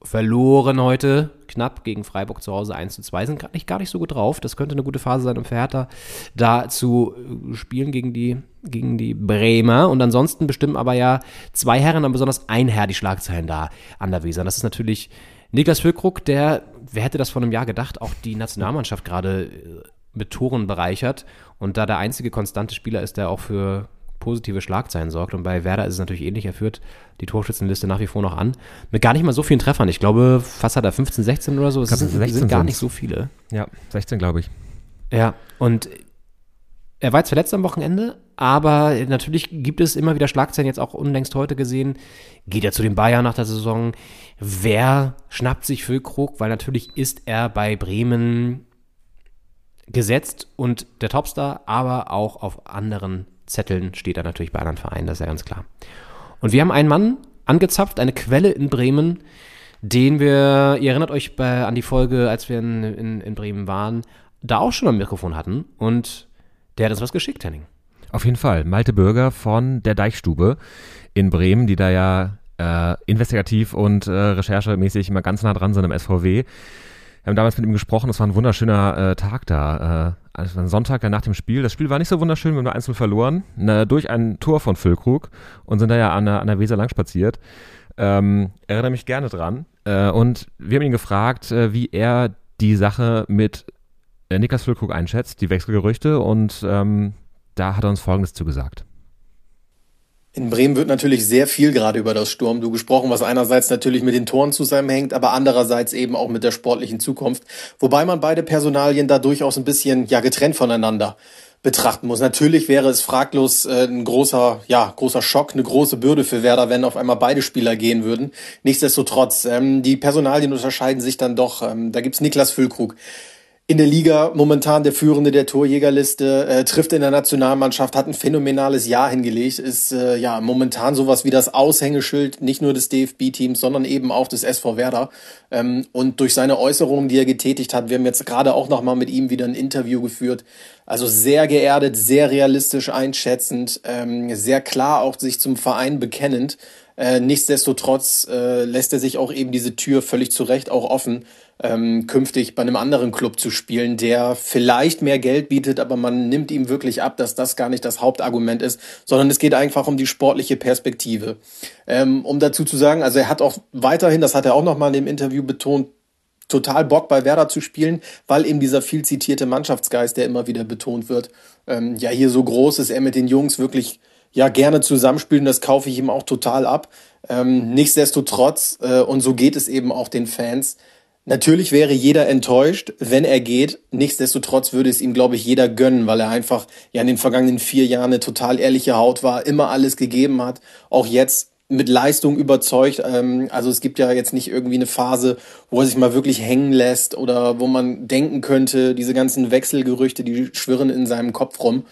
verloren heute knapp gegen Freiburg zu Hause 1 zu 2. Sind gerade nicht, gar nicht so gut drauf. Das könnte eine gute Phase sein, um für Hertha da zu äh, spielen gegen die, gegen die Bremer. Und ansonsten bestimmen aber ja zwei Herren, aber besonders ein Herr die Schlagzeilen da an der Weser. Und das ist natürlich Niklas Füllkrug, der, wer hätte das vor einem Jahr gedacht, auch die Nationalmannschaft gerade äh, mit Toren bereichert und da der einzige konstante Spieler ist, der auch für positive Schlagzeilen sorgt. Und bei Werder ist es natürlich ähnlich. Er führt die Torschützenliste nach wie vor noch an. Mit gar nicht mal so vielen Treffern. Ich glaube, fast hat er 15, 16 oder so. Es sind, sind gar nicht so viele. Ja, 16 glaube ich. Ja, und er war jetzt verletzt am Wochenende, aber natürlich gibt es immer wieder Schlagzeilen, jetzt auch unlängst heute gesehen. Geht er zu den Bayern nach der Saison? Wer schnappt sich Füllkrug? Weil natürlich ist er bei Bremen gesetzt und der Topstar, aber auch auf anderen Zetteln steht er natürlich bei anderen Vereinen, das ist ja ganz klar. Und wir haben einen Mann angezapft, eine Quelle in Bremen, den wir, ihr erinnert euch bei, an die Folge, als wir in, in, in Bremen waren, da auch schon am Mikrofon hatten und der hat uns was geschickt, Henning. Auf jeden Fall. Malte Bürger von der Deichstube in Bremen, die da ja äh, investigativ und äh, recherchemäßig immer ganz nah dran sind im SVW. Wir haben damals mit ihm gesprochen, es war ein wunderschöner äh, Tag da. Äh, also ein Sonntag nach dem Spiel. Das Spiel war nicht so wunderschön, wir haben nur 1 verloren. Na, durch ein Tor von Füllkrug und sind da ja an der, an der Weser lang spaziert. Ähm, erinnere mich gerne dran. Äh, und wir haben ihn gefragt, äh, wie er die Sache mit äh, Niklas Füllkrug einschätzt, die Wechselgerüchte. Und ähm, da hat er uns Folgendes zugesagt. In Bremen wird natürlich sehr viel gerade über das Sturmdu gesprochen, was einerseits natürlich mit den Toren zusammenhängt, aber andererseits eben auch mit der sportlichen Zukunft. Wobei man beide Personalien da durchaus ein bisschen ja getrennt voneinander betrachten muss. Natürlich wäre es fraglos äh, ein großer, ja, großer Schock, eine große Bürde für Werder, wenn auf einmal beide Spieler gehen würden. Nichtsdestotrotz, ähm, die Personalien unterscheiden sich dann doch. Ähm, da gibt's Niklas Füllkrug in der Liga momentan der Führende der Torjägerliste, äh, trifft in der Nationalmannschaft, hat ein phänomenales Jahr hingelegt, ist äh, ja momentan sowas wie das Aushängeschild nicht nur des DFB-Teams, sondern eben auch des SV Werder. Ähm, und durch seine Äußerungen, die er getätigt hat, wir haben jetzt gerade auch nochmal mit ihm wieder ein Interview geführt, also sehr geerdet, sehr realistisch einschätzend, ähm, sehr klar auch sich zum Verein bekennend. Äh, nichtsdestotrotz äh, lässt er sich auch eben diese Tür völlig zu Recht auch offen, ähm, künftig bei einem anderen Club zu spielen, der vielleicht mehr Geld bietet, aber man nimmt ihm wirklich ab, dass das gar nicht das Hauptargument ist, sondern es geht einfach um die sportliche Perspektive. Ähm, um dazu zu sagen, also er hat auch weiterhin, das hat er auch nochmal in dem Interview betont, total Bock bei Werder zu spielen, weil eben dieser viel zitierte Mannschaftsgeist, der immer wieder betont wird, ähm, ja hier so groß ist, er mit den Jungs wirklich ja gerne zusammenspielen, das kaufe ich ihm auch total ab. Ähm, nichtsdestotrotz, äh, und so geht es eben auch den Fans, Natürlich wäre jeder enttäuscht, wenn er geht. Nichtsdestotrotz würde es ihm, glaube ich, jeder gönnen, weil er einfach ja in den vergangenen vier Jahren eine total ehrliche Haut war, immer alles gegeben hat, auch jetzt mit Leistung überzeugt. Ähm, also es gibt ja jetzt nicht irgendwie eine Phase, wo er sich mal wirklich hängen lässt oder wo man denken könnte, diese ganzen Wechselgerüchte, die schwirren in seinem Kopf rum.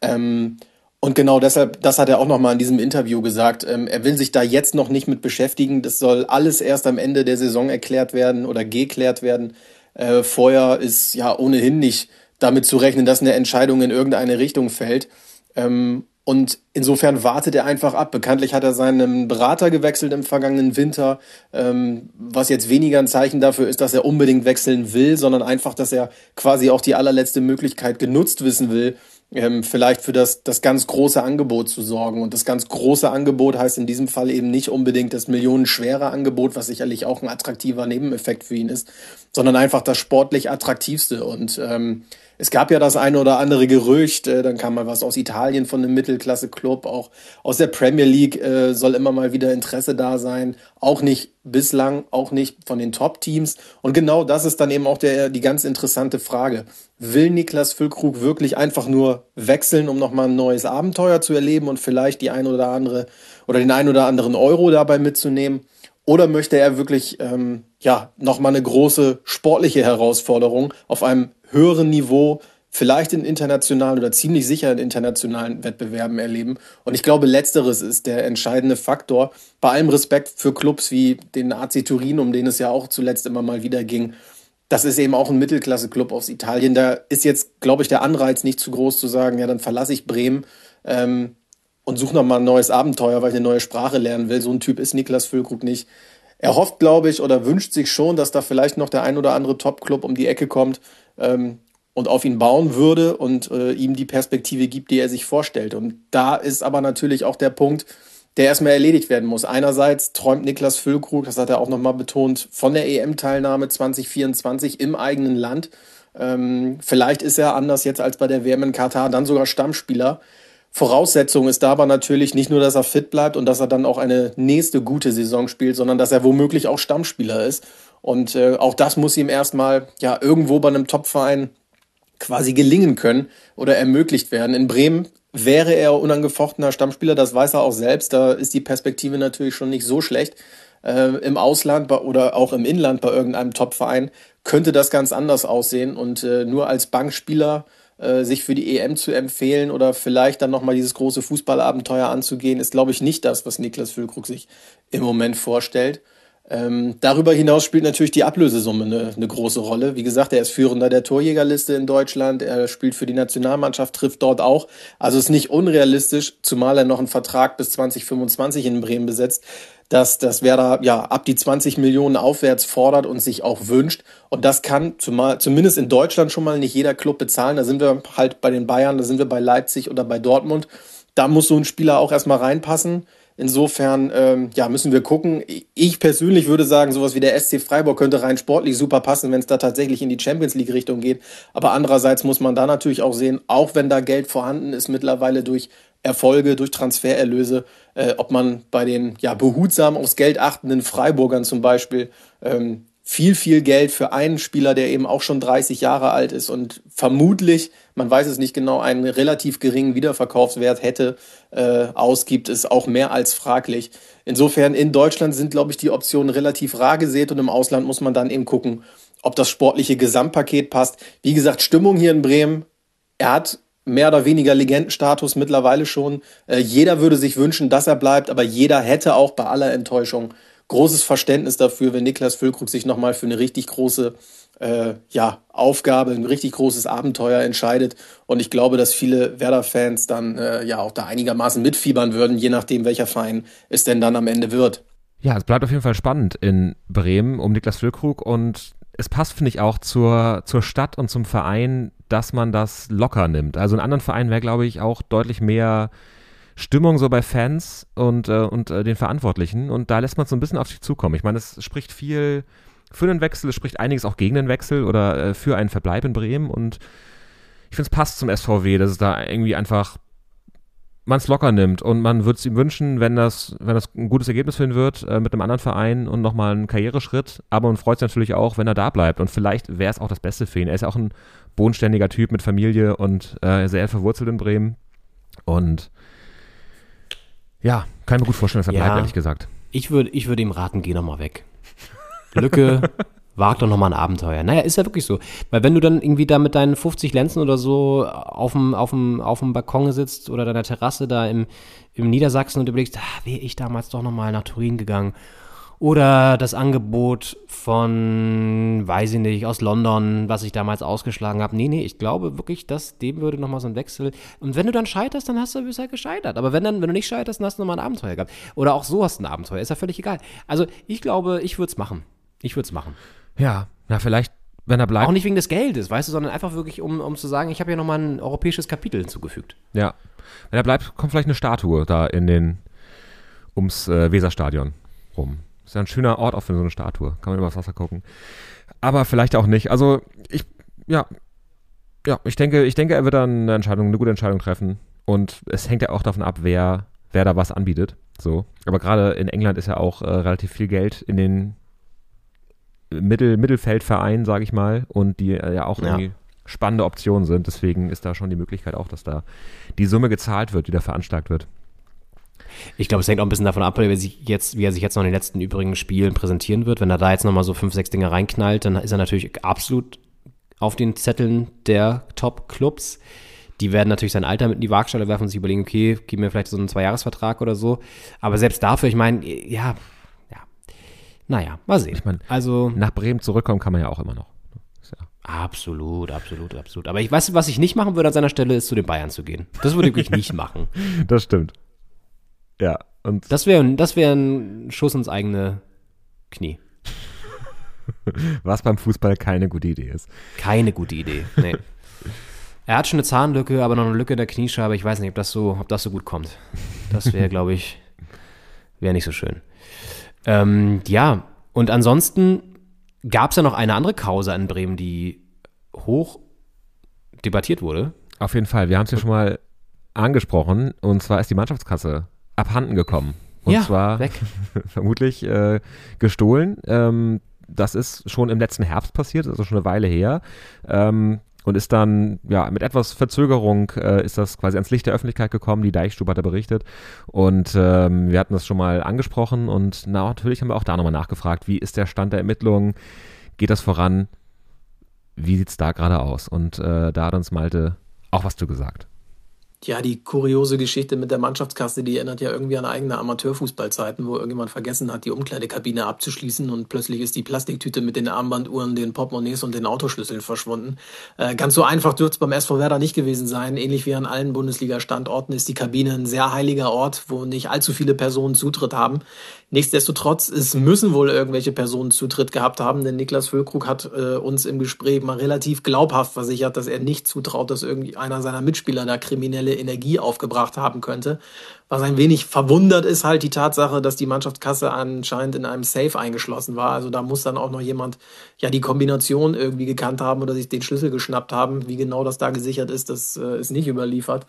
Ähm, und genau deshalb, das hat er auch nochmal in diesem Interview gesagt. Ähm, er will sich da jetzt noch nicht mit beschäftigen. Das soll alles erst am Ende der Saison erklärt werden oder geklärt werden. Äh, vorher ist ja ohnehin nicht damit zu rechnen, dass eine Entscheidung in irgendeine Richtung fällt. Ähm, und insofern wartet er einfach ab. Bekanntlich hat er seinen Berater gewechselt im vergangenen Winter, ähm, was jetzt weniger ein Zeichen dafür ist, dass er unbedingt wechseln will, sondern einfach, dass er quasi auch die allerletzte Möglichkeit genutzt wissen will, ähm, vielleicht für das, das ganz große Angebot zu sorgen. Und das ganz große Angebot heißt in diesem Fall eben nicht unbedingt das millionenschwere Angebot, was sicherlich auch ein attraktiver Nebeneffekt für ihn ist, sondern einfach das sportlich attraktivste. Und ähm, es gab ja das eine oder andere Gerücht, äh, dann kam mal was aus Italien von einem Mittelklasse-Club, auch aus der Premier League äh, soll immer mal wieder Interesse da sein, auch nicht bislang, auch nicht von den Top-Teams. Und genau das ist dann eben auch der, die ganz interessante Frage. Will Niklas Füllkrug wirklich einfach nur wechseln, um nochmal ein neues Abenteuer zu erleben und vielleicht die ein oder andere oder den ein oder anderen Euro dabei mitzunehmen? Oder möchte er wirklich ähm, ja nochmal eine große sportliche Herausforderung auf einem höheren Niveau vielleicht in internationalen oder ziemlich sicher in internationalen Wettbewerben erleben. Und ich glaube, letzteres ist der entscheidende Faktor. Bei allem Respekt für Clubs wie den AC Turin, um den es ja auch zuletzt immer mal wieder ging. Das ist eben auch ein Mittelklasse-Club aus Italien. Da ist jetzt, glaube ich, der Anreiz nicht zu groß zu sagen, ja, dann verlasse ich Bremen ähm, und suche nochmal ein neues Abenteuer, weil ich eine neue Sprache lernen will. So ein Typ ist Niklas Füllkrug nicht. Er hofft, glaube ich, oder wünscht sich schon, dass da vielleicht noch der ein oder andere Top-Club um die Ecke kommt, ähm, und auf ihn bauen würde und äh, ihm die Perspektive gibt, die er sich vorstellt. Und da ist aber natürlich auch der Punkt, der erstmal erledigt werden muss. Einerseits träumt Niklas Füllkrug, das hat er auch nochmal betont, von der EM-Teilnahme 2024 im eigenen Land. Ähm, vielleicht ist er anders jetzt als bei der WM in Katar dann sogar Stammspieler. Voraussetzung ist dabei natürlich nicht nur, dass er fit bleibt und dass er dann auch eine nächste gute Saison spielt, sondern dass er womöglich auch Stammspieler ist. Und äh, auch das muss ihm erstmal ja irgendwo bei einem Topverein quasi gelingen können oder ermöglicht werden. In Bremen wäre er unangefochtener Stammspieler, das weiß er auch selbst. Da ist die Perspektive natürlich schon nicht so schlecht. Äh, Im Ausland oder auch im Inland bei irgendeinem Topverein könnte das ganz anders aussehen. Und äh, nur als Bankspieler äh, sich für die EM zu empfehlen oder vielleicht dann nochmal dieses große Fußballabenteuer anzugehen, ist, glaube ich, nicht das, was Niklas Füllkrug sich im Moment vorstellt. Ähm, darüber hinaus spielt natürlich die Ablösesumme eine, eine große Rolle. Wie gesagt, er ist Führender der Torjägerliste in Deutschland. Er spielt für die Nationalmannschaft, trifft dort auch. Also ist nicht unrealistisch, zumal er noch einen Vertrag bis 2025 in Bremen besetzt, dass das Werder ja ab die 20 Millionen aufwärts fordert und sich auch wünscht. Und das kann zumal, zumindest in Deutschland schon mal nicht jeder Club bezahlen. Da sind wir halt bei den Bayern, da sind wir bei Leipzig oder bei Dortmund. Da muss so ein Spieler auch erstmal reinpassen. Insofern ähm, ja, müssen wir gucken. Ich persönlich würde sagen, sowas wie der SC Freiburg könnte rein sportlich super passen, wenn es da tatsächlich in die Champions League Richtung geht. Aber andererseits muss man da natürlich auch sehen, auch wenn da Geld vorhanden ist mittlerweile durch Erfolge, durch Transfererlöse, äh, ob man bei den ja behutsam aufs Geld achtenden Freiburgern zum Beispiel ähm, viel, viel Geld für einen Spieler, der eben auch schon 30 Jahre alt ist und vermutlich, man weiß es nicht genau, einen relativ geringen Wiederverkaufswert hätte, äh, ausgibt, ist auch mehr als fraglich. Insofern in Deutschland sind, glaube ich, die Optionen relativ rar gesät und im Ausland muss man dann eben gucken, ob das sportliche Gesamtpaket passt. Wie gesagt, Stimmung hier in Bremen. Er hat mehr oder weniger Legendenstatus mittlerweile schon. Äh, jeder würde sich wünschen, dass er bleibt, aber jeder hätte auch bei aller Enttäuschung großes Verständnis dafür, wenn Niklas Füllkrug sich nochmal für eine richtig große äh, ja, Aufgabe, ein richtig großes Abenteuer entscheidet. Und ich glaube, dass viele Werder-Fans dann äh, ja auch da einigermaßen mitfiebern würden, je nachdem, welcher Verein es denn dann am Ende wird. Ja, es bleibt auf jeden Fall spannend in Bremen um Niklas Füllkrug und es passt, finde ich, auch zur, zur Stadt und zum Verein, dass man das locker nimmt. Also in anderen Vereinen wäre, glaube ich, auch deutlich mehr Stimmung so bei Fans und, äh, und äh, den Verantwortlichen. Und da lässt man es so ein bisschen auf sich zukommen. Ich meine, es spricht viel für einen Wechsel, es spricht einiges auch gegen den Wechsel oder äh, für einen Verbleib in Bremen. Und ich finde, es passt zum SVW, dass es da irgendwie einfach man es locker nimmt und man würde es ihm wünschen, wenn das, wenn das ein gutes Ergebnis für ihn wird äh, mit einem anderen Verein und nochmal einen Karriereschritt. Aber man freut sich natürlich auch, wenn er da bleibt. Und vielleicht wäre es auch das Beste für ihn. Er ist ja auch ein bodenständiger Typ mit Familie und äh, sehr verwurzelt in Bremen. Und ja, kann ich mir gut vorstellen, dass er ja, bleibt, ehrlich gesagt. Ich würde ich würd ihm raten, geh nochmal weg. Lücke, wag doch nochmal ein Abenteuer. Naja, ist ja wirklich so. Weil wenn du dann irgendwie da mit deinen 50 Lenzen oder so auf dem, auf dem, auf dem Balkon sitzt oder deiner Terrasse da im, im Niedersachsen und überlegst, ah, wäre ich damals doch nochmal nach Turin gegangen oder das Angebot von, weiß ich nicht, aus London, was ich damals ausgeschlagen habe. Nee, nee, ich glaube wirklich, dass dem würde nochmal so ein Wechsel. Und wenn du dann scheiterst, dann hast du bisher gescheitert. Aber wenn, dann, wenn du nicht scheiterst, dann hast du nochmal ein Abenteuer gehabt. Oder auch so hast du ein Abenteuer. Ist ja völlig egal. Also ich glaube, ich würde es machen. Ich würde es machen. Ja, na, vielleicht, wenn er bleibt. Auch nicht wegen des Geldes, weißt du, sondern einfach wirklich, um, um zu sagen, ich habe ja nochmal ein europäisches Kapitel hinzugefügt. Ja. Wenn er bleibt, kommt vielleicht eine Statue da in den, ums äh, Weserstadion rum. Ist ja ein schöner Ort auch für so eine Statue. Kann man übers Wasser gucken. Aber vielleicht auch nicht. Also ich, ja, ja, ich denke, ich denke, er wird dann eine Entscheidung, eine gute Entscheidung treffen. Und es hängt ja auch davon ab, wer, wer da was anbietet. So. Aber gerade in England ist ja auch äh, relativ viel Geld in den Mittel, Mittelfeldvereinen, sage ich mal, und die äh, ja auch irgendwie ja. spannende Optionen sind. Deswegen ist da schon die Möglichkeit auch, dass da die Summe gezahlt wird, die da veranschlagt wird. Ich glaube, es hängt auch ein bisschen davon ab, wie er, sich jetzt, wie er sich jetzt noch in den letzten übrigen Spielen präsentieren wird. Wenn er da jetzt nochmal so fünf, sechs Dinge reinknallt, dann ist er natürlich absolut auf den Zetteln der Top-Clubs. Die werden natürlich sein Alter mit in die Waagschale werfen und sich überlegen, okay, gib mir vielleicht so einen Zweijahresvertrag oder so. Aber selbst dafür, ich meine, ja, naja, mal sehen. Ich meine, also nach Bremen zurückkommen kann man ja auch immer noch. Absolut, absolut, absolut. Aber ich weiß, was ich nicht machen würde an seiner Stelle, ist zu den Bayern zu gehen. Das würde ich wirklich nicht machen. Das stimmt. Ja. Und das wäre das wär ein Schuss ins eigene Knie. Was beim Fußball keine gute Idee ist. Keine gute Idee, nee. er hat schon eine Zahnlücke, aber noch eine Lücke in der Kniescheibe. Ich weiß nicht, ob das so, ob das so gut kommt. Das wäre, glaube ich, Wäre nicht so schön. Ähm, ja, und ansonsten gab es ja noch eine andere Causa in Bremen, die hoch debattiert wurde. Auf jeden Fall. Wir haben es ja schon mal angesprochen. Und zwar ist die Mannschaftskasse abhanden gekommen. Und Ja, zwar weg. vermutlich äh, gestohlen. Ähm, das ist schon im letzten Herbst passiert, also schon eine Weile her. Ähm, und ist dann, ja, mit etwas Verzögerung äh, ist das quasi ans Licht der Öffentlichkeit gekommen. Die Deichstube hat da berichtet. Und ähm, wir hatten das schon mal angesprochen. Und na, natürlich haben wir auch da nochmal nachgefragt, wie ist der Stand der Ermittlungen? Geht das voran? Wie sieht es da gerade aus? Und äh, da hat uns Malte auch was zu gesagt. Ja, die kuriose Geschichte mit der Mannschaftskasse, die erinnert ja irgendwie an eigene Amateurfußballzeiten, wo irgendjemand vergessen hat, die Umkleidekabine abzuschließen und plötzlich ist die Plastiktüte mit den Armbanduhren, den Portemonnaies und den Autoschlüsseln verschwunden. Äh, ganz so einfach dürfte es beim SV Werder nicht gewesen sein. Ähnlich wie an allen Bundesliga-Standorten ist die Kabine ein sehr heiliger Ort, wo nicht allzu viele Personen Zutritt haben. Nichtsdestotrotz, es müssen wohl irgendwelche Personen Zutritt gehabt haben, denn Niklas Füllkrug hat äh, uns im Gespräch mal relativ glaubhaft versichert, dass er nicht zutraut, dass irgendwie einer seiner Mitspieler da kriminelle Energie aufgebracht haben könnte. Was ein wenig verwundert ist halt die Tatsache, dass die Mannschaftskasse anscheinend in einem Safe eingeschlossen war. Also da muss dann auch noch jemand ja die Kombination irgendwie gekannt haben oder sich den Schlüssel geschnappt haben. Wie genau das da gesichert ist, das äh, ist nicht überliefert.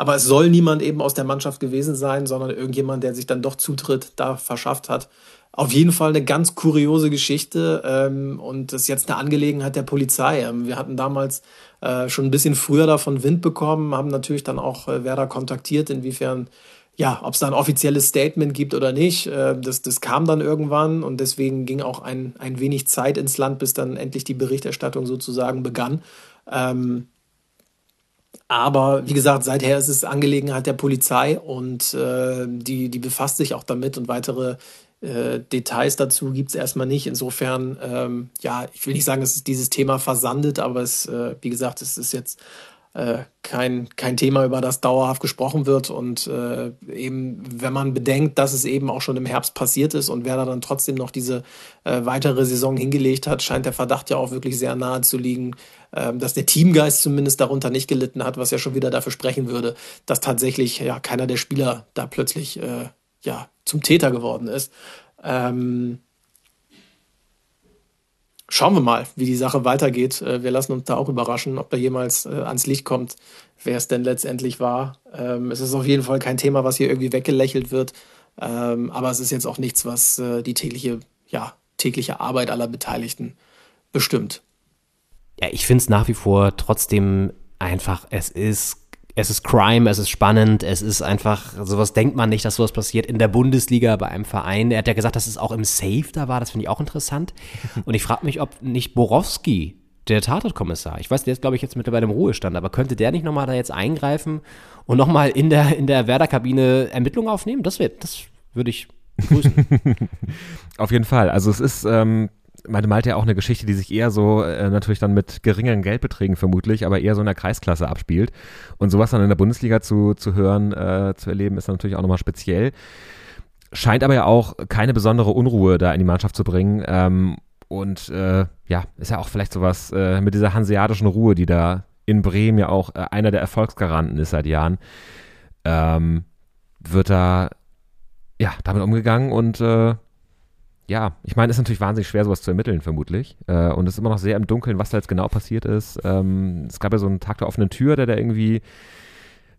Aber es soll niemand eben aus der Mannschaft gewesen sein, sondern irgendjemand, der sich dann doch Zutritt da verschafft hat. Auf jeden Fall eine ganz kuriose Geschichte ähm, und das ist jetzt eine Angelegenheit der Polizei. Ähm, wir hatten damals äh, schon ein bisschen früher davon Wind bekommen, haben natürlich dann auch äh, Werder kontaktiert, inwiefern, ja, ob es da ein offizielles Statement gibt oder nicht. Äh, das, das kam dann irgendwann und deswegen ging auch ein, ein wenig Zeit ins Land, bis dann endlich die Berichterstattung sozusagen begann. Ähm, aber wie gesagt, seither ist es Angelegenheit der Polizei und äh, die, die befasst sich auch damit und weitere äh, Details dazu gibt es erstmal nicht. Insofern, ähm, ja, ich will nicht sagen, dass dieses Thema versandet, aber es, äh, wie gesagt, es ist jetzt kein, kein Thema, über das dauerhaft gesprochen wird. Und äh, eben, wenn man bedenkt, dass es eben auch schon im Herbst passiert ist und wer da dann trotzdem noch diese äh, weitere Saison hingelegt hat, scheint der Verdacht ja auch wirklich sehr nahe zu liegen, ähm, dass der Teamgeist zumindest darunter nicht gelitten hat, was ja schon wieder dafür sprechen würde, dass tatsächlich ja keiner der Spieler da plötzlich äh, ja zum Täter geworden ist. Ähm, schauen wir mal, wie die Sache weitergeht. Äh, Wir lassen uns da auch überraschen, ob da jemals äh, ans Licht kommt, wer es denn letztendlich war. Ähm, Es ist auf jeden Fall kein Thema, was hier irgendwie weggelächelt wird. Ähm, Aber es ist jetzt auch nichts, was äh, die tägliche, ja, tägliche Arbeit aller Beteiligten bestimmt. Ja, ich finde es nach wie vor trotzdem einfach, es ist, es ist Crime, es ist spannend, es ist einfach, sowas denkt man nicht, dass sowas passiert in der Bundesliga bei einem Verein. Er hat ja gesagt, dass es auch im Safe da war, das finde ich auch interessant. Und ich frage mich, ob nicht Borowski, der Tatortkommissar, ich weiß, der ist, glaube ich, jetzt mittlerweile im Ruhestand, aber könnte der nicht nochmal da jetzt eingreifen und nochmal in der, in der Werder-Kabine Ermittlungen aufnehmen? Das das würde ich begrüßen. Auf jeden Fall. Also es ist, ähm, meine Malte ja auch eine Geschichte, die sich eher so äh, natürlich dann mit geringen Geldbeträgen vermutlich, aber eher so in der Kreisklasse abspielt. Und sowas dann in der Bundesliga zu, zu hören, äh, zu erleben, ist natürlich auch nochmal speziell. Scheint aber ja auch keine besondere Unruhe da in die Mannschaft zu bringen. Ähm, und äh, ja, ist ja auch vielleicht sowas äh, mit dieser hanseatischen Ruhe, die da in Bremen ja auch äh, einer der Erfolgsgaranten ist seit Jahren, ähm, wird da ja damit umgegangen und äh, ja, ich meine, es ist natürlich wahnsinnig schwer, sowas zu ermitteln, vermutlich. Äh, und es ist immer noch sehr im Dunkeln, was da jetzt genau passiert ist. Ähm, es gab ja so einen Tag der offenen Tür, der da irgendwie,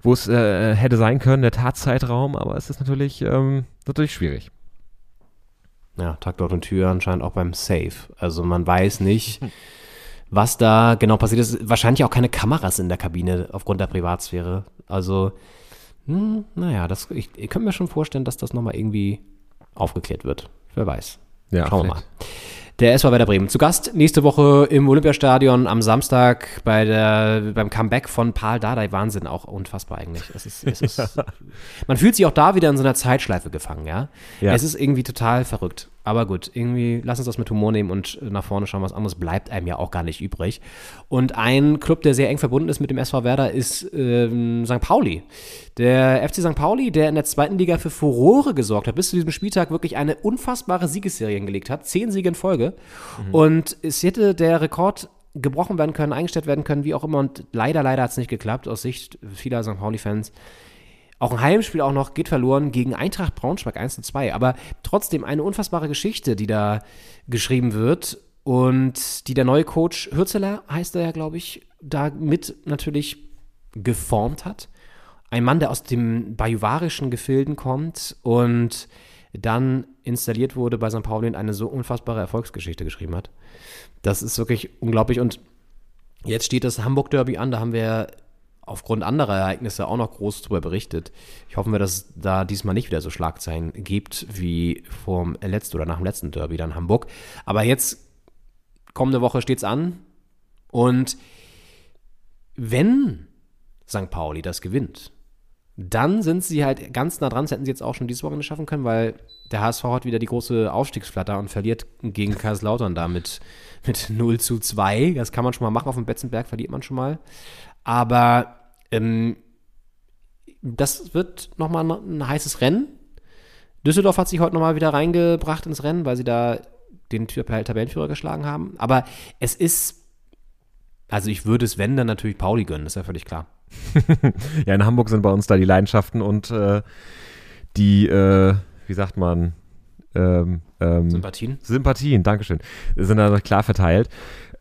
wo es äh, hätte sein können, der Tatzeitraum, aber es ist natürlich, ähm, natürlich schwierig. Ja, Tag dort und Tür anscheinend auch beim Safe. Also man weiß nicht, was da genau passiert ist. Wahrscheinlich auch keine Kameras in der Kabine aufgrund der Privatsphäre. Also, hm, naja, das, ich, ich könnte mir schon vorstellen, dass das nochmal irgendwie aufgeklärt wird. Wer weiß. Ja, Schauen wir mal. vielleicht. Der SV Werder Bremen. Zu Gast nächste Woche im Olympiastadion am Samstag bei der, beim Comeback von Paul Dardai. Wahnsinn, auch unfassbar eigentlich. Es ist, es ist, man fühlt sich auch da wieder in so einer Zeitschleife gefangen, ja? Ja. Es ist irgendwie total verrückt. Aber gut, irgendwie lass uns das mit Humor nehmen und nach vorne schauen. Was anderes bleibt einem ja auch gar nicht übrig. Und ein Club, der sehr eng verbunden ist mit dem SV Werder, ist ähm, St. Pauli. Der FC St. Pauli, der in der zweiten Liga für Furore gesorgt hat, bis zu diesem Spieltag wirklich eine unfassbare Siegesserie hingelegt hat. Zehn Siege in Folge. Und es hätte der Rekord gebrochen werden können, eingestellt werden können, wie auch immer. Und leider, leider hat es nicht geklappt, aus Sicht vieler St. Pauli-Fans. Auch ein Heimspiel auch noch geht verloren gegen Eintracht Braunschweig 1 zu 2. Aber trotzdem eine unfassbare Geschichte, die da geschrieben wird. Und die der neue Coach Hürzeler, heißt er ja, glaube ich, da mit natürlich geformt hat. Ein Mann, der aus dem bajuwarischen Gefilden kommt und dann installiert wurde bei St. Pauli und eine so unfassbare Erfolgsgeschichte geschrieben hat. Das ist wirklich unglaublich. Und jetzt steht das Hamburg-Derby an. Da haben wir aufgrund anderer Ereignisse auch noch groß darüber berichtet. Ich hoffe, dass es da diesmal nicht wieder so Schlagzeilen gibt wie vom letzten oder nach dem letzten Derby dann Hamburg. Aber jetzt, kommende Woche steht es an. Und wenn St. Pauli das gewinnt, dann sind sie halt ganz nah dran. Das hätten sie jetzt auch schon dieses Wochenende schaffen können, weil der HSV hat wieder die große Aufstiegsflatter und verliert gegen Kaiserslautern da mit, mit 0 zu 2. Das kann man schon mal machen. Auf dem Betzenberg verliert man schon mal. Aber ähm, das wird nochmal ein heißes Rennen. Düsseldorf hat sich heute nochmal wieder reingebracht ins Rennen, weil sie da den Tabellenführer geschlagen haben. Aber es ist, also ich würde es, wenn, dann natürlich Pauli gönnen, ist ja völlig klar. ja, in Hamburg sind bei uns da die Leidenschaften und äh, die, äh, wie sagt man, ähm, ähm, Sympathien? Sympathien, Dankeschön, sind da klar verteilt.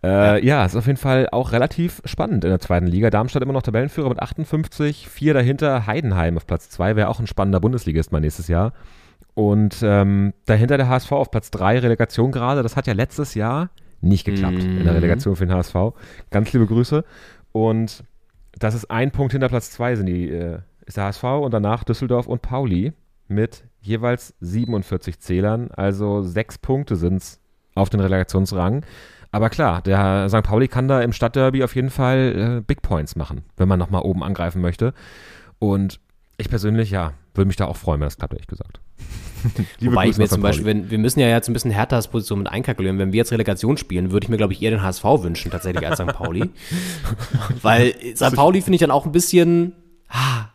Äh, ja. ja, ist auf jeden Fall auch relativ spannend in der zweiten Liga. Darmstadt immer noch Tabellenführer mit 58, vier dahinter Heidenheim auf Platz 2, wäre auch ein spannender Bundesligist mal nächstes Jahr. Und ähm, dahinter der HSV auf Platz 3, Relegation gerade. Das hat ja letztes Jahr nicht geklappt mhm. in der mhm. Relegation für den HSV. Ganz liebe Grüße. Und das ist ein Punkt hinter Platz 2 sind die, äh, ist der HSV und danach Düsseldorf und Pauli mit jeweils 47 Zählern. Also sechs Punkte sind es auf den Relegationsrang. Aber klar, der St. Pauli kann da im Stadtderby auf jeden Fall äh, Big Points machen, wenn man nochmal oben angreifen möchte. Und ich persönlich, ja, würde mich da auch freuen, wenn das klappt, ehrlich gesagt. Wobei Grüße ich mir zum Beispiel, wenn, wir müssen ja jetzt ein bisschen härter als Position mit einkalkulieren. Wenn wir jetzt Relegation spielen, würde ich mir, glaube ich, eher den HSV wünschen, tatsächlich als St. Pauli. Weil St. Pauli finde ich dann auch ein bisschen ah,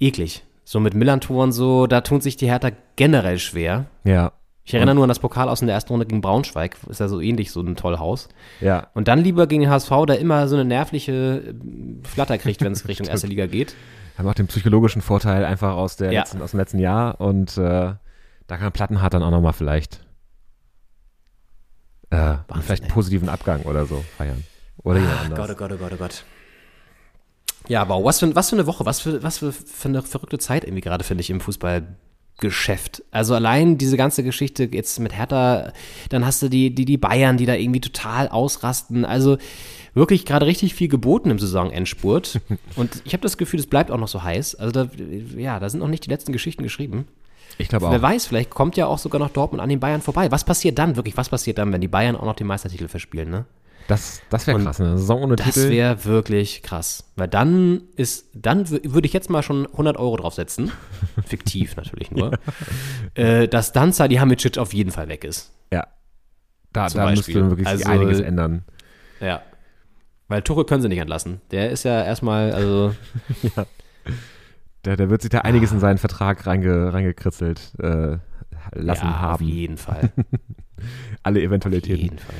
eklig. So mit Millantor und so, da tun sich die Hertha generell schwer. Ja. Ich erinnere nur an das Pokal aus in der ersten Runde gegen Braunschweig. Ist ja so ähnlich, so ein Tollhaus. Ja. Und dann lieber gegen den HSV, der immer so eine nervliche äh, Flatter kriegt, wenn es Richtung erste Liga geht. Haben auch den psychologischen Vorteil einfach aus, der ja. letzten, aus dem letzten Jahr. Und äh, da kann Plattenhardt dann auch nochmal vielleicht äh, Wahnsinn, vielleicht einen positiven Abgang oder so feiern. Oder jemand ah, anders. Gott, oh Gott, oh Gott, oh Gott. Ja, wow, was für, was für eine Woche, was für, was für, für eine verrückte Zeit irgendwie gerade, finde ich, im Fußball Geschäft. Also allein diese ganze Geschichte jetzt mit Hertha, dann hast du die, die, die Bayern, die da irgendwie total ausrasten. Also wirklich gerade richtig viel geboten im Saisonendspurt. Und ich habe das Gefühl, es bleibt auch noch so heiß. Also da, ja, da sind noch nicht die letzten Geschichten geschrieben. Ich glaube auch. Wer weiß, vielleicht kommt ja auch sogar noch Dortmund an den Bayern vorbei. Was passiert dann wirklich? Was passiert dann, wenn die Bayern auch noch den Meistertitel verspielen, ne? Das, das wäre krass, eine Saison ohne das Titel. Das wäre wirklich krass. Weil dann ist, dann würde ich jetzt mal schon 100 Euro draufsetzen. Fiktiv natürlich nur. äh, dass dann Salihamidzic auf jeden Fall weg ist. Ja. Da, da müsste wirklich also, einiges ändern. Ja. Weil Tuchel können sie nicht entlassen. Der ist ja erstmal, also. ja. Der, der wird sich da einiges in seinen Vertrag reinge, reingekritzelt äh, lassen ja, haben. Auf jeden Fall. Alle Eventualitäten. Auf jeden Fall.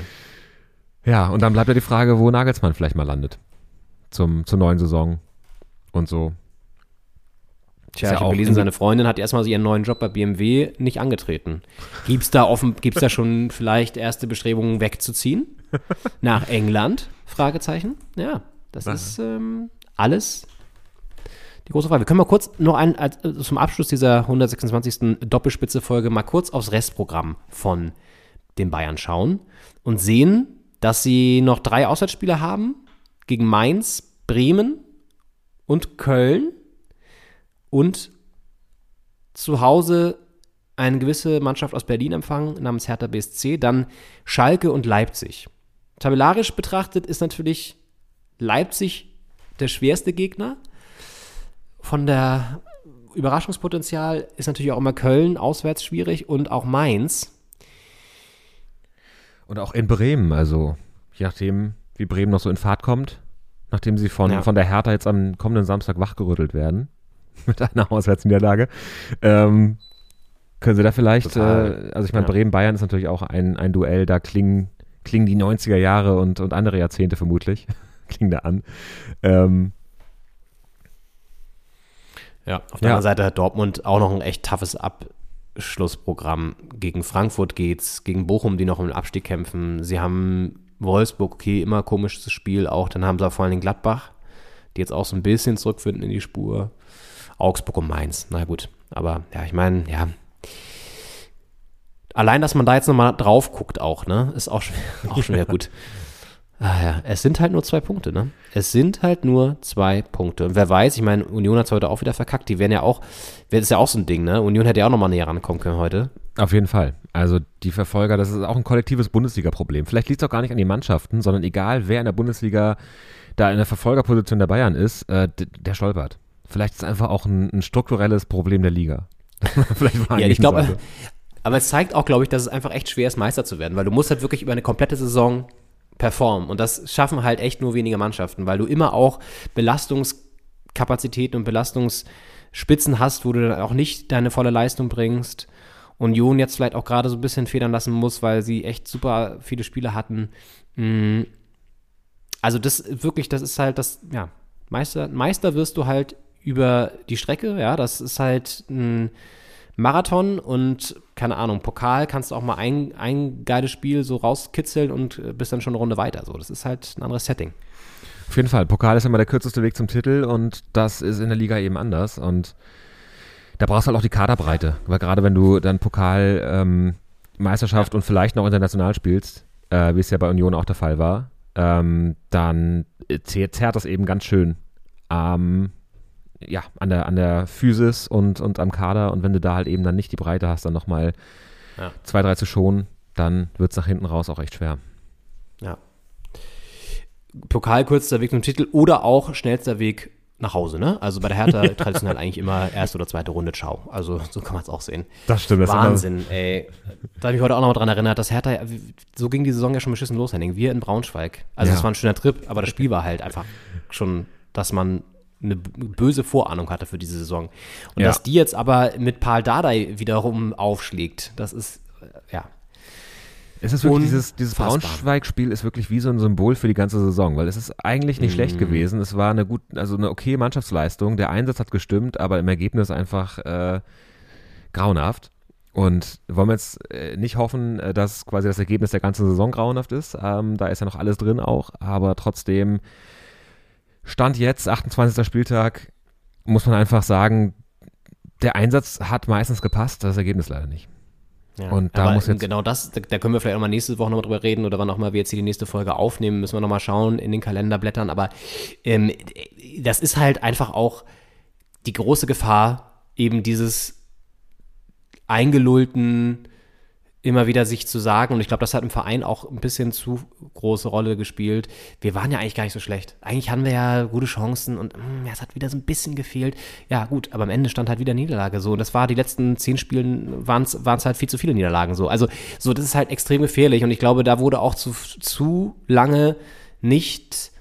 Ja, und dann bleibt ja die Frage, wo Nagelsmann vielleicht mal landet. Zum, zur neuen Saison und so. Tja, ja ich habe gelesen, seine Freundin hat erstmal ihren neuen Job bei BMW nicht angetreten. Gibt's da offen, gibt's da schon vielleicht erste Bestrebungen wegzuziehen? Nach England? Fragezeichen. Ja, das Was? ist ähm, alles die große Frage. Wir können mal kurz noch ein, als, äh, zum Abschluss dieser 126. Doppelspitze-Folge mal kurz aufs Restprogramm von den Bayern schauen und sehen, dass sie noch drei Auswärtsspiele haben gegen Mainz, Bremen und Köln und zu Hause eine gewisse Mannschaft aus Berlin empfangen, namens Hertha BSC, dann Schalke und Leipzig. Tabellarisch betrachtet ist natürlich Leipzig der schwerste Gegner. Von der Überraschungspotenzial ist natürlich auch immer Köln auswärts schwierig und auch Mainz. Und auch in Bremen, also je nachdem, wie Bremen noch so in Fahrt kommt, nachdem sie von, ja. von der Hertha jetzt am kommenden Samstag wachgerüttelt werden, mit einer Auswärtsniederlage, ähm, können sie da vielleicht, äh, also ich meine, ja. Bremen-Bayern ist natürlich auch ein, ein Duell, da klingen, klingen die 90er Jahre und, und andere Jahrzehnte vermutlich, klingen da an. Ähm, Ja, auf der Ja. anderen Seite hat Dortmund auch noch ein echt toughes Abschlussprogramm. Gegen Frankfurt geht's, gegen Bochum, die noch im Abstieg kämpfen. Sie haben Wolfsburg, okay, immer komisches Spiel auch. Dann haben sie vor allem Gladbach, die jetzt auch so ein bisschen zurückfinden in die Spur. Augsburg und Mainz, na gut. Aber ja, ich meine, ja. Allein, dass man da jetzt nochmal drauf guckt auch, ne, ist auch schon, auch schon wieder gut. Ah ja, es sind halt nur zwei Punkte, ne? Es sind halt nur zwei Punkte. Und wer weiß, ich meine, Union hat heute auch wieder verkackt. Die werden ja auch, das ist ja auch so ein Ding, ne? Union hätte ja auch nochmal näher rankommen können heute. Auf jeden Fall. Also die Verfolger, das ist auch ein kollektives Bundesliga-Problem. Vielleicht liegt es auch gar nicht an den Mannschaften, sondern egal, wer in der Bundesliga da in der Verfolgerposition der Bayern ist, äh, der stolpert. Vielleicht ist es einfach auch ein, ein strukturelles Problem der Liga. Vielleicht war Ja, ich glaube, aber es zeigt auch, glaube ich, dass es einfach echt schwer ist, Meister zu werden, weil du musst halt wirklich über eine komplette Saison performen. Und das schaffen halt echt nur wenige Mannschaften, weil du immer auch Belastungskapazitäten und Belastungsspitzen hast, wo du dann auch nicht deine volle Leistung bringst. Union jetzt vielleicht auch gerade so ein bisschen federn lassen muss, weil sie echt super viele Spiele hatten. Mm. Also das wirklich, das ist halt das, ja, Meister, Meister wirst du halt über die Strecke, ja, das ist halt ein Marathon und keine Ahnung, Pokal kannst du auch mal ein, ein geiles Spiel so rauskitzeln und äh, bist dann schon eine Runde weiter. So, das ist halt ein anderes Setting. Auf jeden Fall. Pokal ist immer der kürzeste Weg zum Titel und das ist in der Liga eben anders. Und da brauchst du halt auch die Kaderbreite. Weil gerade wenn du dann Pokal, ähm, Meisterschaft und vielleicht noch international spielst, äh, wie es ja bei Union auch der Fall war, ähm, dann äh, zehrt, zerrt das eben ganz schön ähm, ja, an, der, an der Physis und, und am Kader. Und wenn du da halt eben dann nicht die Breite hast, dann nochmal Ja. zwei, drei zu schonen, dann wird es nach hinten raus auch echt schwer. Ja. Pokal kürzester Weg zum Titel oder auch schnellster Weg nach Hause, ne? Also bei der Hertha traditionell eigentlich immer erste oder zweite Runde, ciao. Also so kann man es auch sehen. Das stimmt. Das ist Wahnsinn, ey. Da habe ich heute auch noch mal dran erinnert, dass Hertha, so ging die Saison ja schon beschissen los, Henning. Wir in Braunschweig. Also Ja. es war ein schöner Trip, aber das Spiel war halt einfach schon, dass man eine böse Vorahnung hatte für diese Saison. Und Ja. dass die jetzt aber mit Paul Dardai wiederum aufschlägt, das ist, äh, ja. Es ist wirklich dieses, dieses. Braunschweig-Spiel ist wirklich wie so ein Symbol für die ganze Saison, weil es ist eigentlich nicht Mhm. schlecht gewesen. Es war eine gut, also eine okay Mannschaftsleistung. Der Einsatz hat gestimmt, aber im Ergebnis einfach äh, grauenhaft. Und wollen wir jetzt äh, nicht hoffen, äh, dass quasi das Ergebnis der ganzen Saison grauenhaft ist. Ähm, da ist ja noch alles drin auch, aber trotzdem Stand jetzt, 28. Spieltag, muss man einfach sagen, der Einsatz hat meistens gepasst, das Ergebnis leider nicht. Ja, Und da muss jetzt- genau das, da, da können wir vielleicht auch mal nächste Woche nochmal drüber reden oder wann auch mal wir jetzt hier die nächste Folge aufnehmen, müssen wir nochmal schauen, in den Kalender blättern. Aber ähm, das ist halt einfach auch die große Gefahr, eben dieses eingelullten immer wieder sich zu sagen, und ich glaube, das hat im Verein auch ein bisschen zu große Rolle gespielt. Wir waren ja eigentlich gar nicht so schlecht. Eigentlich hatten wir ja gute Chancen und mm, ja, es hat wieder so ein bisschen gefehlt. Ja, gut, aber am Ende stand halt wieder Niederlage so. Und das war die letzten zehn Spielen waren es halt viel zu viele Niederlagen so. Also so, das ist halt extrem gefährlich und ich glaube, da wurde auch zu, zu lange nicht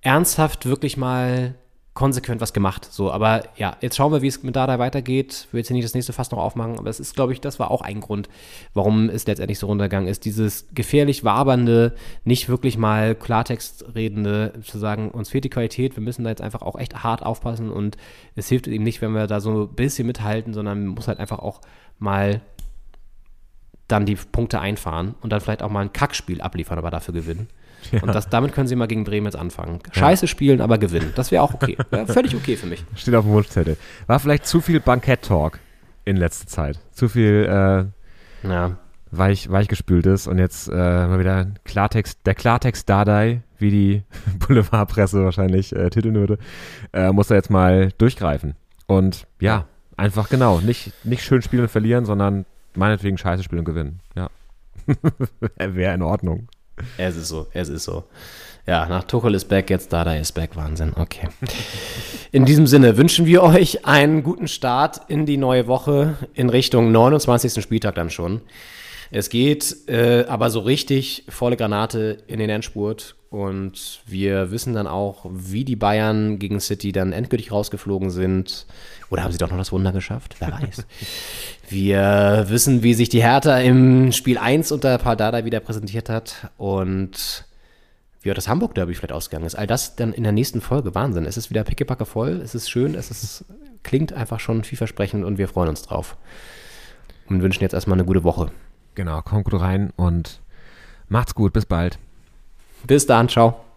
ernsthaft wirklich mal konsequent was gemacht. So, aber ja, jetzt schauen wir, wie es mit Dada weitergeht. Ich will jetzt hier nicht das nächste Fass noch aufmachen, aber es ist, glaube ich, das war auch ein Grund, warum es letztendlich so runtergegangen ist. Dieses gefährlich wabernde, nicht wirklich mal Klartext redende, zu sagen, uns fehlt die Qualität, wir müssen da jetzt einfach auch echt hart aufpassen und es hilft eben nicht, wenn wir da so ein bisschen mithalten, sondern man muss halt einfach auch mal dann die Punkte einfahren und dann vielleicht auch mal ein Kackspiel abliefern, aber dafür gewinnen. Und das, damit können sie mal gegen Bremen jetzt anfangen. Scheiße spielen, aber gewinnen. Das wäre auch okay. Wär völlig okay für mich. Steht auf dem Wunschzettel. War vielleicht zu viel Bankett-Talk in letzter Zeit. Zu viel äh, Ja. weich, weichgespültes und jetzt äh, mal wieder Klartext, der Klartext Dardai, wie die Boulevardpresse wahrscheinlich äh, titeln würde, äh, muss er jetzt mal durchgreifen. Und ja, einfach genau, nicht, nicht schön spielen und verlieren, sondern meinetwegen scheiße spielen und gewinnen. Ja. Wäre in Ordnung. Es ist so, es ist so. Ja, nach Tuchel ist back, jetzt Dada ist back. Wahnsinn, okay. In diesem Sinne wünschen wir euch einen guten Start in die neue Woche in Richtung 29. Spieltag dann schon. Es geht äh, aber so richtig volle Granate in den Endspurt und wir wissen dann auch, wie die Bayern gegen City dann endgültig rausgeflogen sind. Oder haben sie doch noch das Wunder geschafft? Wer weiß. Wir wissen, wie sich die Hertha im Spiel 1 unter Paldada wieder präsentiert hat und wie auch das Hamburg-Derby vielleicht ausgegangen ist. All das dann in der nächsten Folge. Wahnsinn. Es ist wieder pickepacke voll, es ist schön, es ist, klingt einfach schon vielversprechend und wir freuen uns drauf. Und wünschen jetzt erstmal eine gute Woche. Genau, kommt gut rein und macht's gut. Bis bald. Bis dann, ciao.